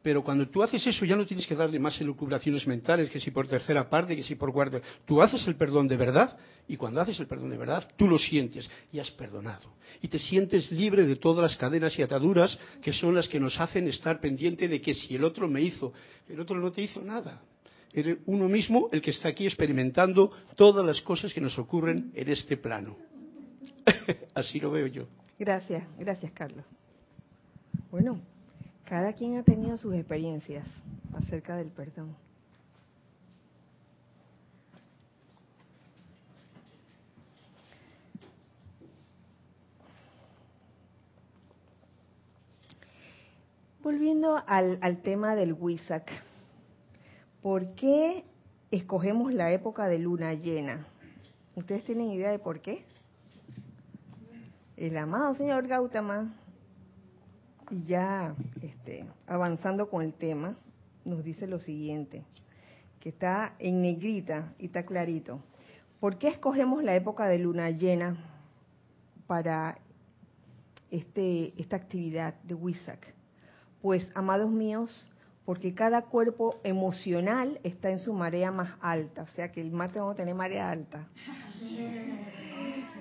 Pero cuando tú haces eso ya no tienes que darle más elucubraciones mentales, que si por tercera parte, que si por cuarta. Tú haces el perdón de verdad y cuando haces el perdón de verdad tú lo sientes y has perdonado. Y te sientes libre de todas las cadenas y ataduras que son las que nos hacen estar pendiente de que si el otro me hizo, el otro no te hizo nada. Eres uno mismo el que está aquí experimentando todas las cosas que nos ocurren en este plano. Así lo veo yo. Gracias, gracias Carlos. Bueno, cada quien ha tenido sus experiencias acerca del perdón. Volviendo al, tema del Wisak, ¿por qué escogemos la época de luna llena? ¿Ustedes tienen idea de por qué? El amado señor Gautama y ya este, avanzando con el tema, nos dice lo siguiente, que está en negrita y está clarito. ¿Por qué escogemos la época de luna llena para este, esta actividad de WISAC? Pues, amados míos, porque cada cuerpo emocional está en su marea más alta, o sea que el martes vamos a tener marea alta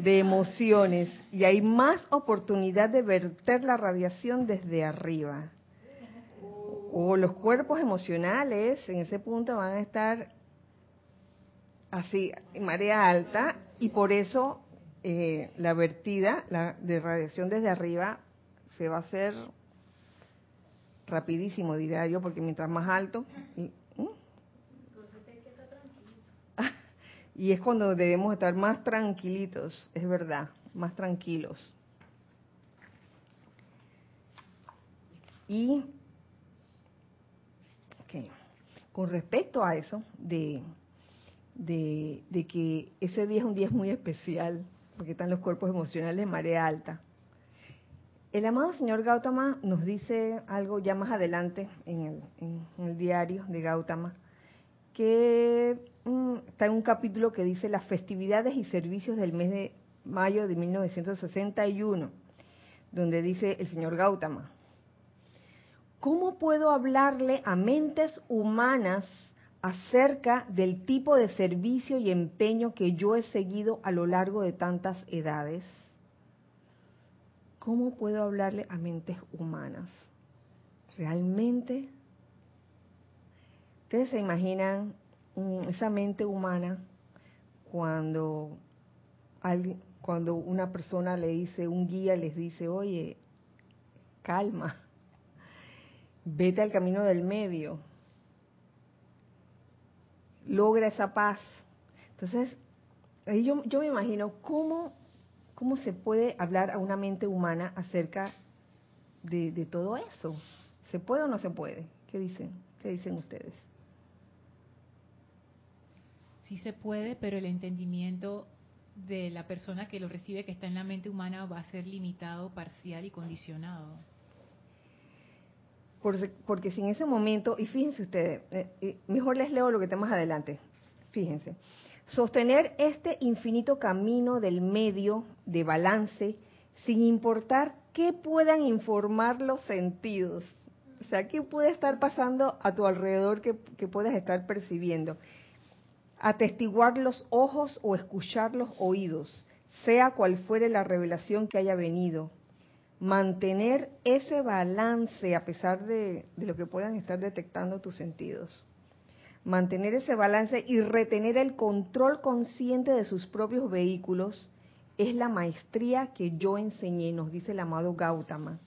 de emociones y hay más oportunidad de verter la radiación desde arriba. O los cuerpos emocionales en ese punto van a estar así, en marea alta, y por eso eh, la vertida la, de radiación desde arriba se va a hacer rapidísimo, diría yo, porque mientras más alto, Y es cuando debemos estar más tranquilitos, es verdad, más tranquilos. Y con respecto a eso, de, de, que ese día es un día muy especial, porque están los cuerpos emocionales de marea alta. El amado señor Gautama nos dice algo ya más adelante en el, en el diario de Gautama, que está en un capítulo que dice las festividades y servicios del mes de mayo de 1961, donde dice el señor Gautama, ¿cómo puedo hablarle a mentes humanas acerca del tipo de servicio y empeño que yo he seguido a lo largo de tantas edades? ¿Cómo puedo hablarle a mentes humanas? ¿Realmente Ustedes se imaginan esa mente humana cuando alguien, cuando una persona le dice, un guía les dice, oye, calma, vete al camino del medio, logra esa paz. Entonces, ahí yo, yo me imagino cómo, cómo se puede hablar a una mente humana acerca de, de todo eso. ¿Se puede o no se puede? ¿Qué dicen? ¿Qué dicen ustedes? Sí se puede, pero el entendimiento de la persona que lo recibe, que está en la mente humana, va a ser limitado, parcial y condicionado. Porque si en ese momento, y fíjense ustedes, eh, mejor les leo lo que más adelante, fíjense, sostener este infinito camino del medio de balance sin importar qué puedan informar los sentidos. O sea, qué puede estar pasando a tu alrededor que, que puedas estar percibiendo atestiguar los ojos o escuchar los oídos, sea cual fuere la revelación que haya venido. Mantener ese balance a pesar de, lo que puedan estar detectando tus sentidos. Mantener ese balance y retener el control consciente de sus propios vehículos es la maestría que yo enseñé, nos dice el amado Gautama,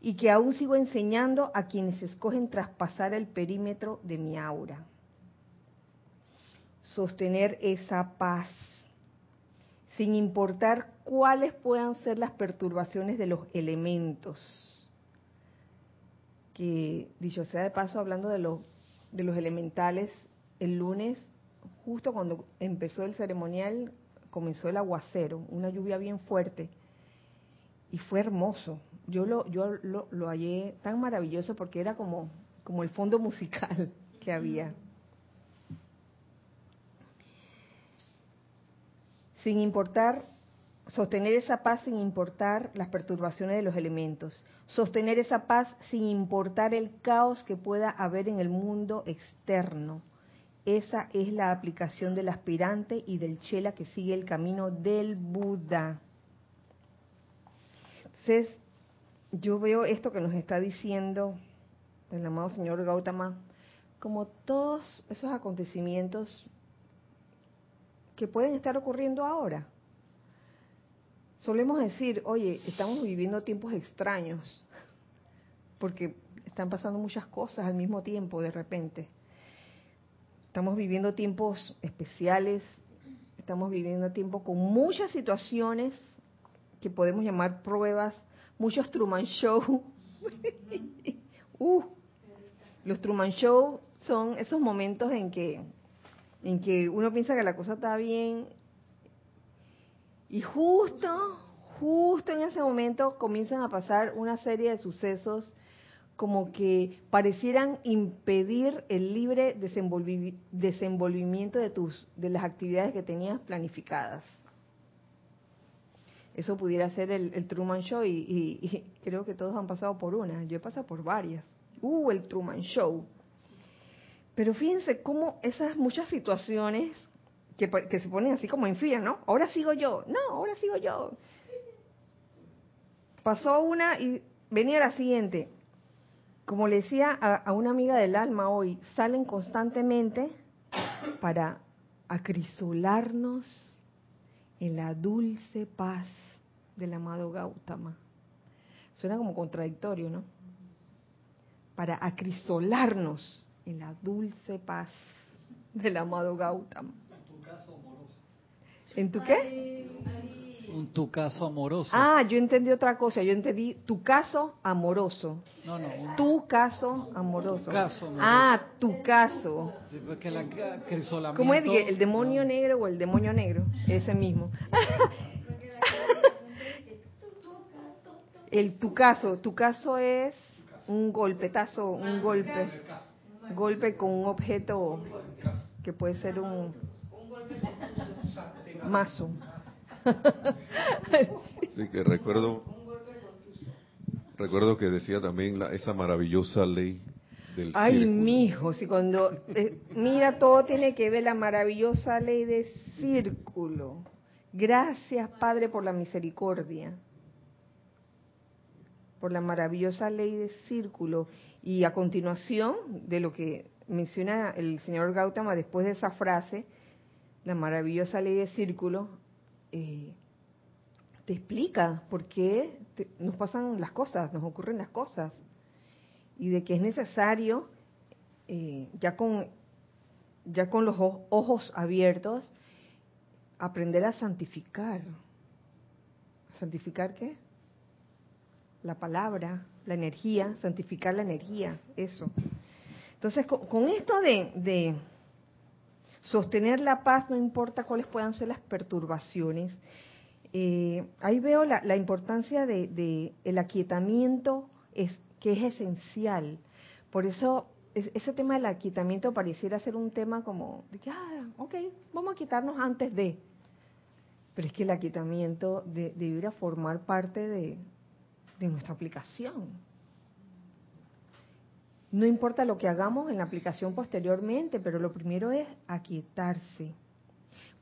y que aún sigo enseñando a quienes escogen traspasar el perímetro de mi aura sostener esa paz, sin importar cuáles puedan ser las perturbaciones de los elementos. Que, dicho sea de paso, hablando de, los de los elementales, el lunes, justo cuando empezó el ceremonial, comenzó el aguacero, una lluvia bien fuerte, y fue hermoso. Yo lo, yo lo, lo hallé tan maravilloso porque era como, como el fondo musical que había. Sin importar, sostener esa paz sin importar las perturbaciones de los elementos, sostener esa paz sin importar el caos que pueda haber en el mundo externo. Esa es la aplicación del aspirante y del chela que sigue el camino del Buda. Entonces, yo veo esto que nos está diciendo el amado señor Gautama, como todos esos acontecimientos que pueden estar ocurriendo ahora. Solemos decir, oye, estamos viviendo tiempos extraños, porque están pasando muchas cosas al mismo tiempo de repente. Estamos viviendo tiempos especiales, estamos viviendo tiempos con muchas situaciones que podemos llamar pruebas, muchos Truman Show. uh, los Truman Show son esos momentos en que en que uno piensa que la cosa está bien y justo, justo en ese momento comienzan a pasar una serie de sucesos como que parecieran impedir el libre desenvolvimiento de tus de las actividades que tenías planificadas. Eso pudiera ser el, Truman Show y, y, creo que todos han pasado por una. Yo he pasado por varias. Uh, el Truman Show. Pero fíjense cómo esas muchas situaciones que, se ponen así como en ¿no? Ahora sigo yo, no, ahora sigo yo. Pasó una y venía la siguiente. Como le decía a, una amiga del alma hoy, salen constantemente para acrisolarnos en la dulce paz del amado Gautama. Suena como contradictorio, ¿no? Para acrisolarnos en la dulce paz del amado Gautama. En tu caso amoroso. ¿En tu qué? En tu caso amoroso. Ah, yo entendí otra cosa. Yo entendí tu caso amoroso. No, no. Tu caso amoroso. Tu caso amoroso. Ah, tu caso. la ¿Cómo es? ¿El demonio negro o el demonio negro? Ese mismo. el tu caso. Tu caso es un golpetazo, un golpe golpe con un objeto que puede ser un mazo. Sí, que recuerdo, recuerdo que decía también la, esa maravillosa ley del Ay, mi hijo, si cuando eh, mira todo tiene que ver la maravillosa ley del círculo. Gracias, Padre, por la misericordia. Por la maravillosa ley del círculo y a continuación de lo que menciona el señor Gautama después de esa frase, la maravillosa ley de círculo, eh, te explica por qué nos pasan las cosas, nos ocurren las cosas, y de que es necesario, eh, ya, con, ya con los ojos abiertos, aprender a santificar. ¿Santificar qué? La palabra, la energía, santificar la energía, eso. Entonces, con, esto de, sostener la paz, no importa cuáles puedan ser las perturbaciones, eh, ahí veo la, importancia de, el aquietamiento es, que es esencial. Por eso ese tema del aquietamiento pareciera ser un tema como de que, ah, ok, vamos a quitarnos antes de. Pero es que el aquietamiento de, debiera formar parte de, de nuestra aplicación. No importa lo que hagamos en la aplicación posteriormente, pero lo primero es aquietarse.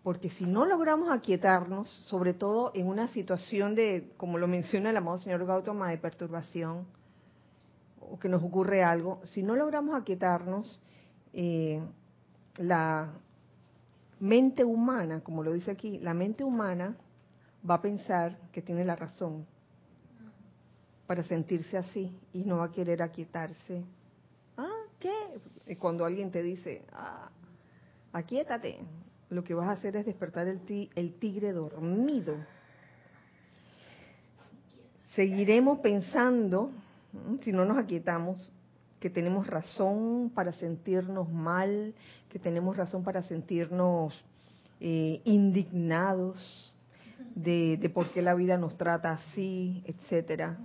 Porque si no logramos aquietarnos, sobre todo en una situación de, como lo menciona el amado señor Gautama, de perturbación, o que nos ocurre algo, si no logramos aquietarnos, eh, la mente humana, como lo dice aquí, la mente humana va a pensar que tiene la razón para sentirse así y no va a querer aquietarse. Ah, ¿qué? Cuando alguien te dice, ah, aquietate, lo que vas a hacer es despertar el, el tigre dormido. Seguiremos pensando, si no nos aquietamos, que tenemos razón para sentirnos mal, que tenemos razón para sentirnos eh, indignados, de, por qué la vida nos trata así, etcétera.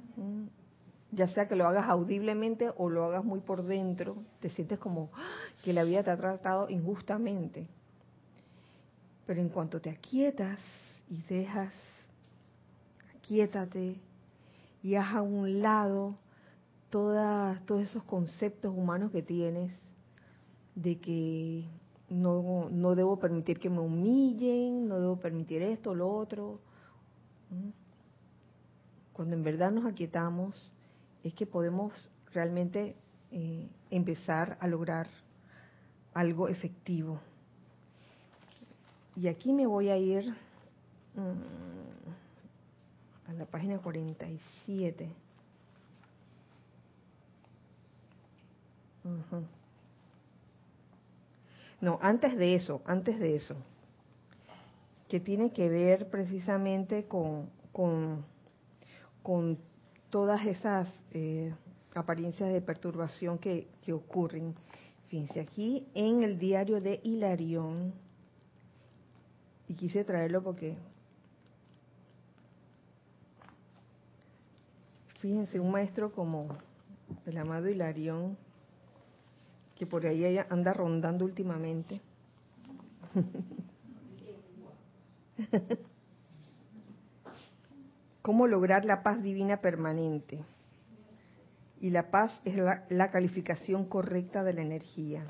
Ya sea que lo hagas audiblemente o lo hagas muy por dentro, te sientes como ¡ah! que la vida te ha tratado injustamente. Pero en cuanto te aquietas y dejas, aquietate y haz a un lado toda, todos esos conceptos humanos que tienes de que no, no debo permitir que me humillen, no debo permitir esto, lo otro. Cuando en verdad nos aquietamos, es que podemos realmente eh, empezar a lograr algo efectivo. Y aquí me voy a ir mm, a la página 47. No, antes de eso, antes de eso, que tiene que ver precisamente con, con, todas esas eh, apariencias de perturbación que, que ocurren. Fíjense, aquí en el diario de Hilarión, y quise traerlo porque, fíjense, un maestro como el amado Hilarión, que por ahí anda rondando últimamente. ¿Cómo lograr la paz divina permanente? Y la paz es la, calificación correcta de la energía.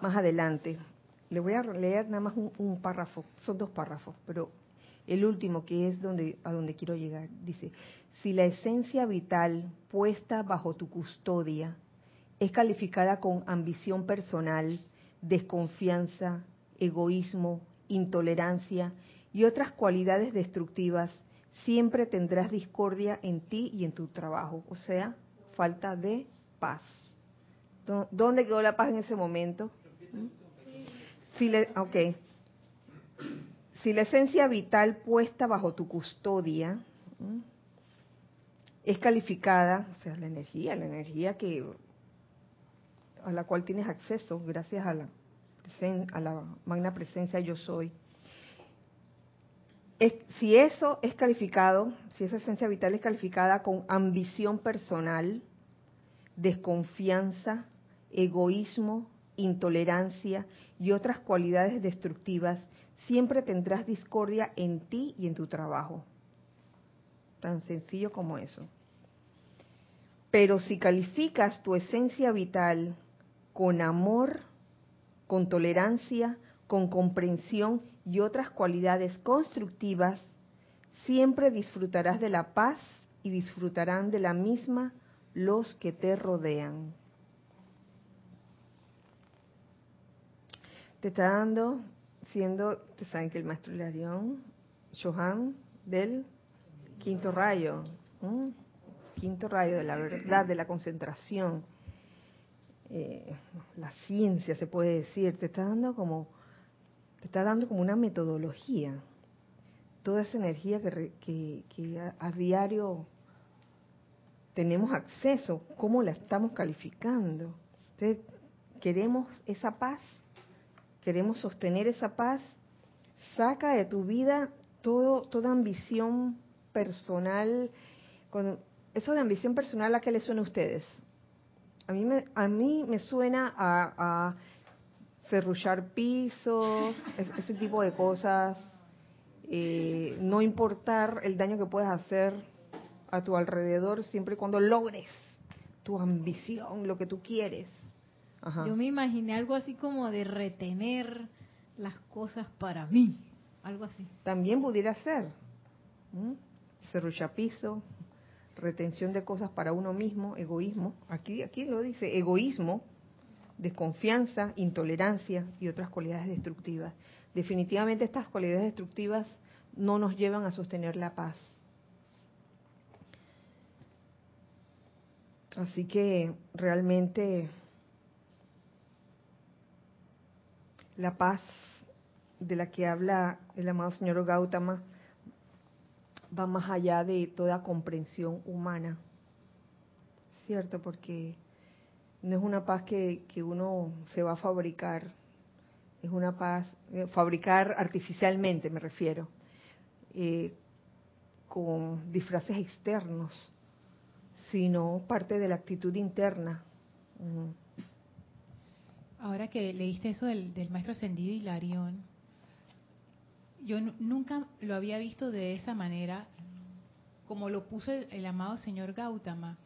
Más adelante, le voy a leer nada más un, un párrafo, son dos párrafos, pero el último que es donde a donde quiero llegar dice si la esencia vital puesta bajo tu custodia es calificada con ambición personal desconfianza egoísmo intolerancia y otras cualidades destructivas siempre tendrás discordia en ti y en tu trabajo o sea falta de paz ¿Dónde quedó la paz en ese momento? Si le, okay. Si la esencia vital puesta bajo tu custodia es calificada, o sea, la energía, la energía que a la cual tienes acceso gracias a la, a la magna presencia yo soy. Si eso es calificado, si esa esencia vital es calificada con ambición personal, desconfianza, egoísmo, intolerancia y otras cualidades destructivas siempre tendrás discordia en ti y en tu trabajo. Tan sencillo como eso. Pero si calificas tu esencia vital con amor, con tolerancia, con comprensión y otras cualidades constructivas, siempre disfrutarás de la paz y disfrutarán de la misma los que te rodean. te está dando, siendo, te saben que el maestro Hilarión, Johan, del quinto rayo, quinto rayo de la verdad, de la concentración, eh, la ciencia se puede decir, te está dando como, te está dando como una metodología, toda esa energía que, que, a, diario tenemos acceso, cómo la estamos calificando. Entonces, queremos esa paz, queremos sostener esa paz, saca de tu vida todo, toda ambición personal, con, eso de ambición personal, ¿a qué le suena a ustedes? A mí me, a mí me suena a, a cerruchar piso, ese tipo de cosas, eh, no importar el daño que puedas hacer a tu alrededor siempre y cuando logres tu ambición, lo que tú quieres. Yo me imaginé algo así como de retener las cosas para mí, algo así. También pudiera ser. Cerruchapizo, retención de cosas para uno mismo, egoísmo. Aquí, aquí lo dice, egoísmo, desconfianza, intolerancia y otras cualidades destructivas. Definitivamente estas cualidades destructivas no nos llevan a sostener la paz. Así que realmente la paz de la que habla el amado señor Gautama va más allá de toda comprensión humana, ¿cierto? Porque no es una paz que, que uno se va a fabricar, es una paz, eh, fabricar artificialmente me refiero, eh, con disfraces externos, sino parte de la actitud interna. Ahora que leíste eso del, maestro ascendido Hilarión, yo nunca lo había visto de esa manera, como lo puso el, amado señor Gautama,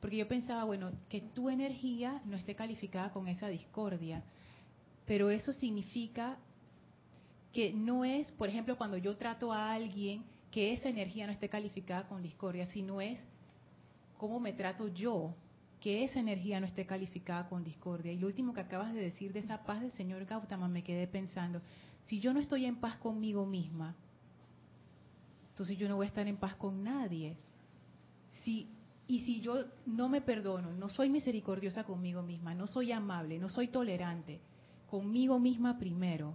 porque yo pensaba, bueno, que tu energía no esté calificada con esa discordia, pero eso significa que no es, por ejemplo, cuando yo trato a alguien, que esa energía no esté calificada con discordia, sino es cómo me trato yo, que esa energía no esté calificada con discordia. Y lo último que acabas de decir de esa paz del señor Gautama, me quedé pensando, si yo no estoy en paz conmigo misma, entonces yo no voy a estar en paz con nadie. Si, y si yo no me perdono, no soy misericordiosa conmigo misma, no soy amable, no soy tolerante, conmigo misma primero,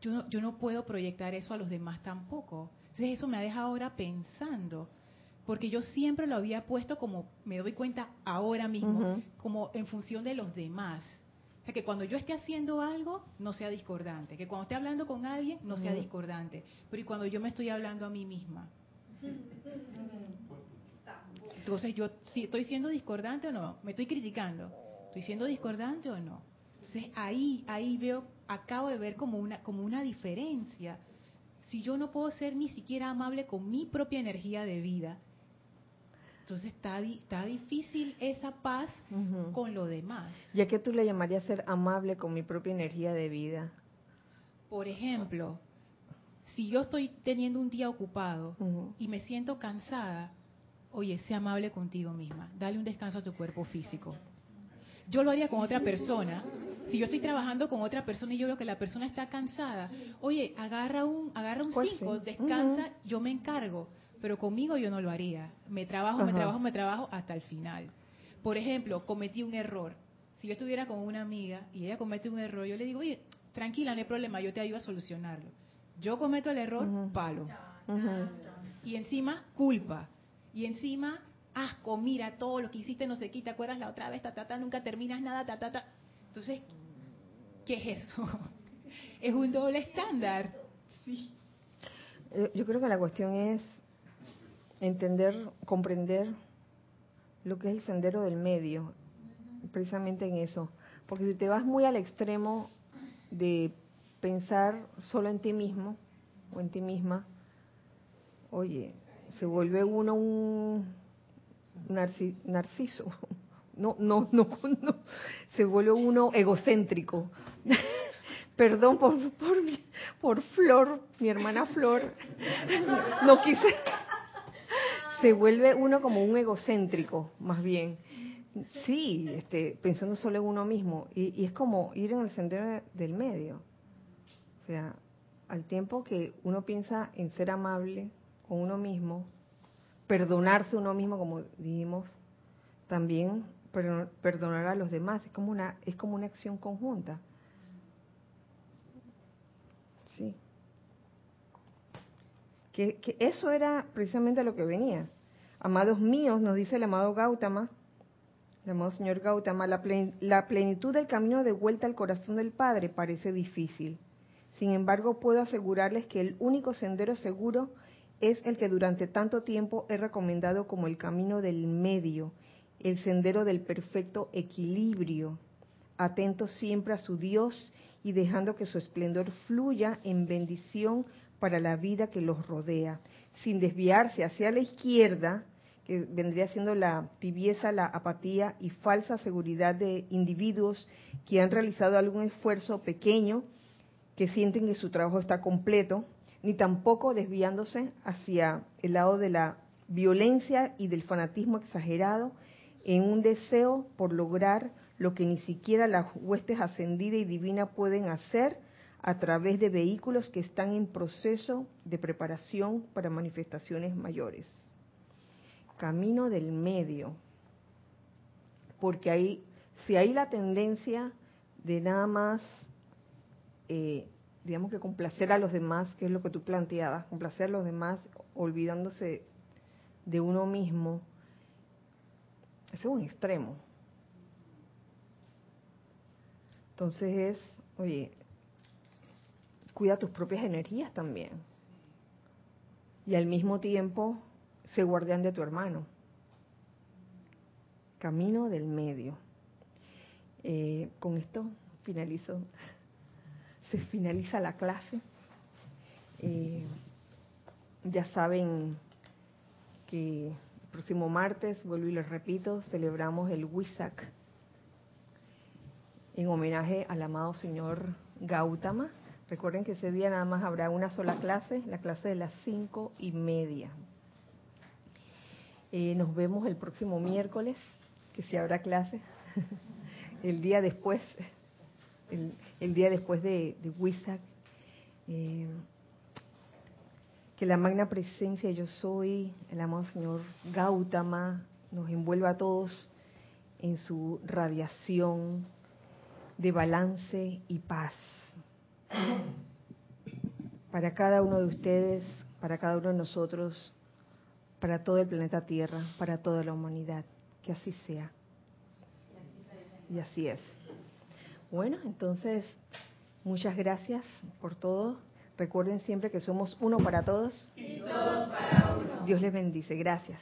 yo no, yo no puedo proyectar eso a los demás tampoco. Entonces eso me ha dejado ahora pensando, porque yo siempre lo había puesto como, me doy cuenta ahora mismo, como en función de los demás. O sea, que cuando yo esté haciendo algo, no sea discordante. Que cuando esté hablando con alguien, no sea discordante. Pero y cuando yo me estoy hablando a mí misma. Entonces, yo si estoy siendo discordante o no, me estoy criticando. ¿Estoy siendo discordante o no? Entonces, ahí, ahí veo acabo de ver como una, como una diferencia. Si yo no puedo ser ni siquiera amable con mi propia energía de vida, entonces está, está difícil esa paz con lo demás. ¿Ya que tú le llamarías ser amable con mi propia energía de vida? Por ejemplo, si yo estoy teniendo un día ocupado y me siento cansada, oye, sé amable contigo misma, dale un descanso a tu cuerpo físico. Yo lo haría con otra persona, si yo estoy trabajando con otra persona y yo veo que la persona está cansada, oye, agarra un, agarra un pues cinco, descansa, yo me encargo. Pero conmigo yo no lo haría. Me trabajo, me trabajo, me trabajo hasta el final. Por ejemplo, cometí un error. Si yo estuviera con una amiga y ella comete un error, yo le digo, oye, tranquila, no hay problema, yo te ayudo a solucionarlo. Yo cometo el error, palo. Y encima, culpa. Y encima, asco, mira, todo lo que hiciste no se quita, ¿te acuerdas la otra vez? Ta, ta, ta, nunca terminas nada, ta, ta, ta. Entonces, ¿qué es eso? es un doble estándar. Sí. Eh, yo creo que la cuestión es entender, comprender lo que es el sendero del medio, precisamente en eso. Porque si te vas muy al extremo de pensar solo en ti mismo o en ti misma, oye, se vuelve uno un narciso, no, no, no, no, se vuelve uno egocéntrico. Perdón por, por, por Flor, mi hermana Flor. No quise. Se vuelve uno como un egocéntrico, más bien. Sí, este, pensando solo en uno mismo. Y, y es como ir en el sendero del medio. O sea, al tiempo que uno piensa en ser amable con uno mismo, perdonarse uno mismo, como dijimos, también perdonar a los demás. Es como una, es como una acción conjunta. Sí. Que, eso era precisamente lo que venía. Amados míos, nos dice el amado Gautama, el amado señor Gautama, la, la plenitud del camino de vuelta al corazón del Padre parece difícil sin embargo, puedo asegurarles que el único sendero seguro es el que durante tanto tiempo he recomendado como el camino del medio, el sendero del perfecto equilibrio, atento siempre a su Dios y dejando que su esplendor fluya en bendición para la vida que los rodea, sin desviarse hacia la izquierda, que vendría siendo la tibieza, la apatía y falsa seguridad de individuos que han realizado algún esfuerzo pequeño que sienten que su trabajo está completo, ni tampoco desviándose hacia el lado de la violencia y del fanatismo exagerado en un deseo por lograr lo que ni siquiera las huestes ascendida y divina pueden hacer a través de vehículos que están en proceso de preparación para manifestaciones mayores. Camino del medio, porque ahí, si hay la tendencia de nada más eh, digamos que complacer a los demás, que es lo que tú planteabas, complacer a los demás olvidándose de uno mismo, ese es un extremo. Entonces es, oye, cuida tus propias energías también. Y al mismo tiempo, sé guardián de tu hermano. Camino del medio. Eh, con esto finalizo se finaliza la clase. Eh, ya saben que el próximo martes, vuelvo y les repito, celebramos el WISAC en homenaje al amado señor Gautama. Recuerden que ese día nada más habrá una sola clase, la clase de las cinco y media. Eh, nos vemos el próximo miércoles, que si habrá clase, el día después el, día después de, de eh, que la magna presencia yo soy, el amado Señor Gautama, nos envuelva a todos en su radiación de balance y paz. Para cada uno de ustedes, para cada uno de nosotros, para todo el planeta Tierra, para toda la humanidad. Que así sea. Y así es. Bueno, entonces, muchas gracias por todo. Recuerden siempre que somos uno para todos. Y todos para uno. Dios les bendice. Gracias.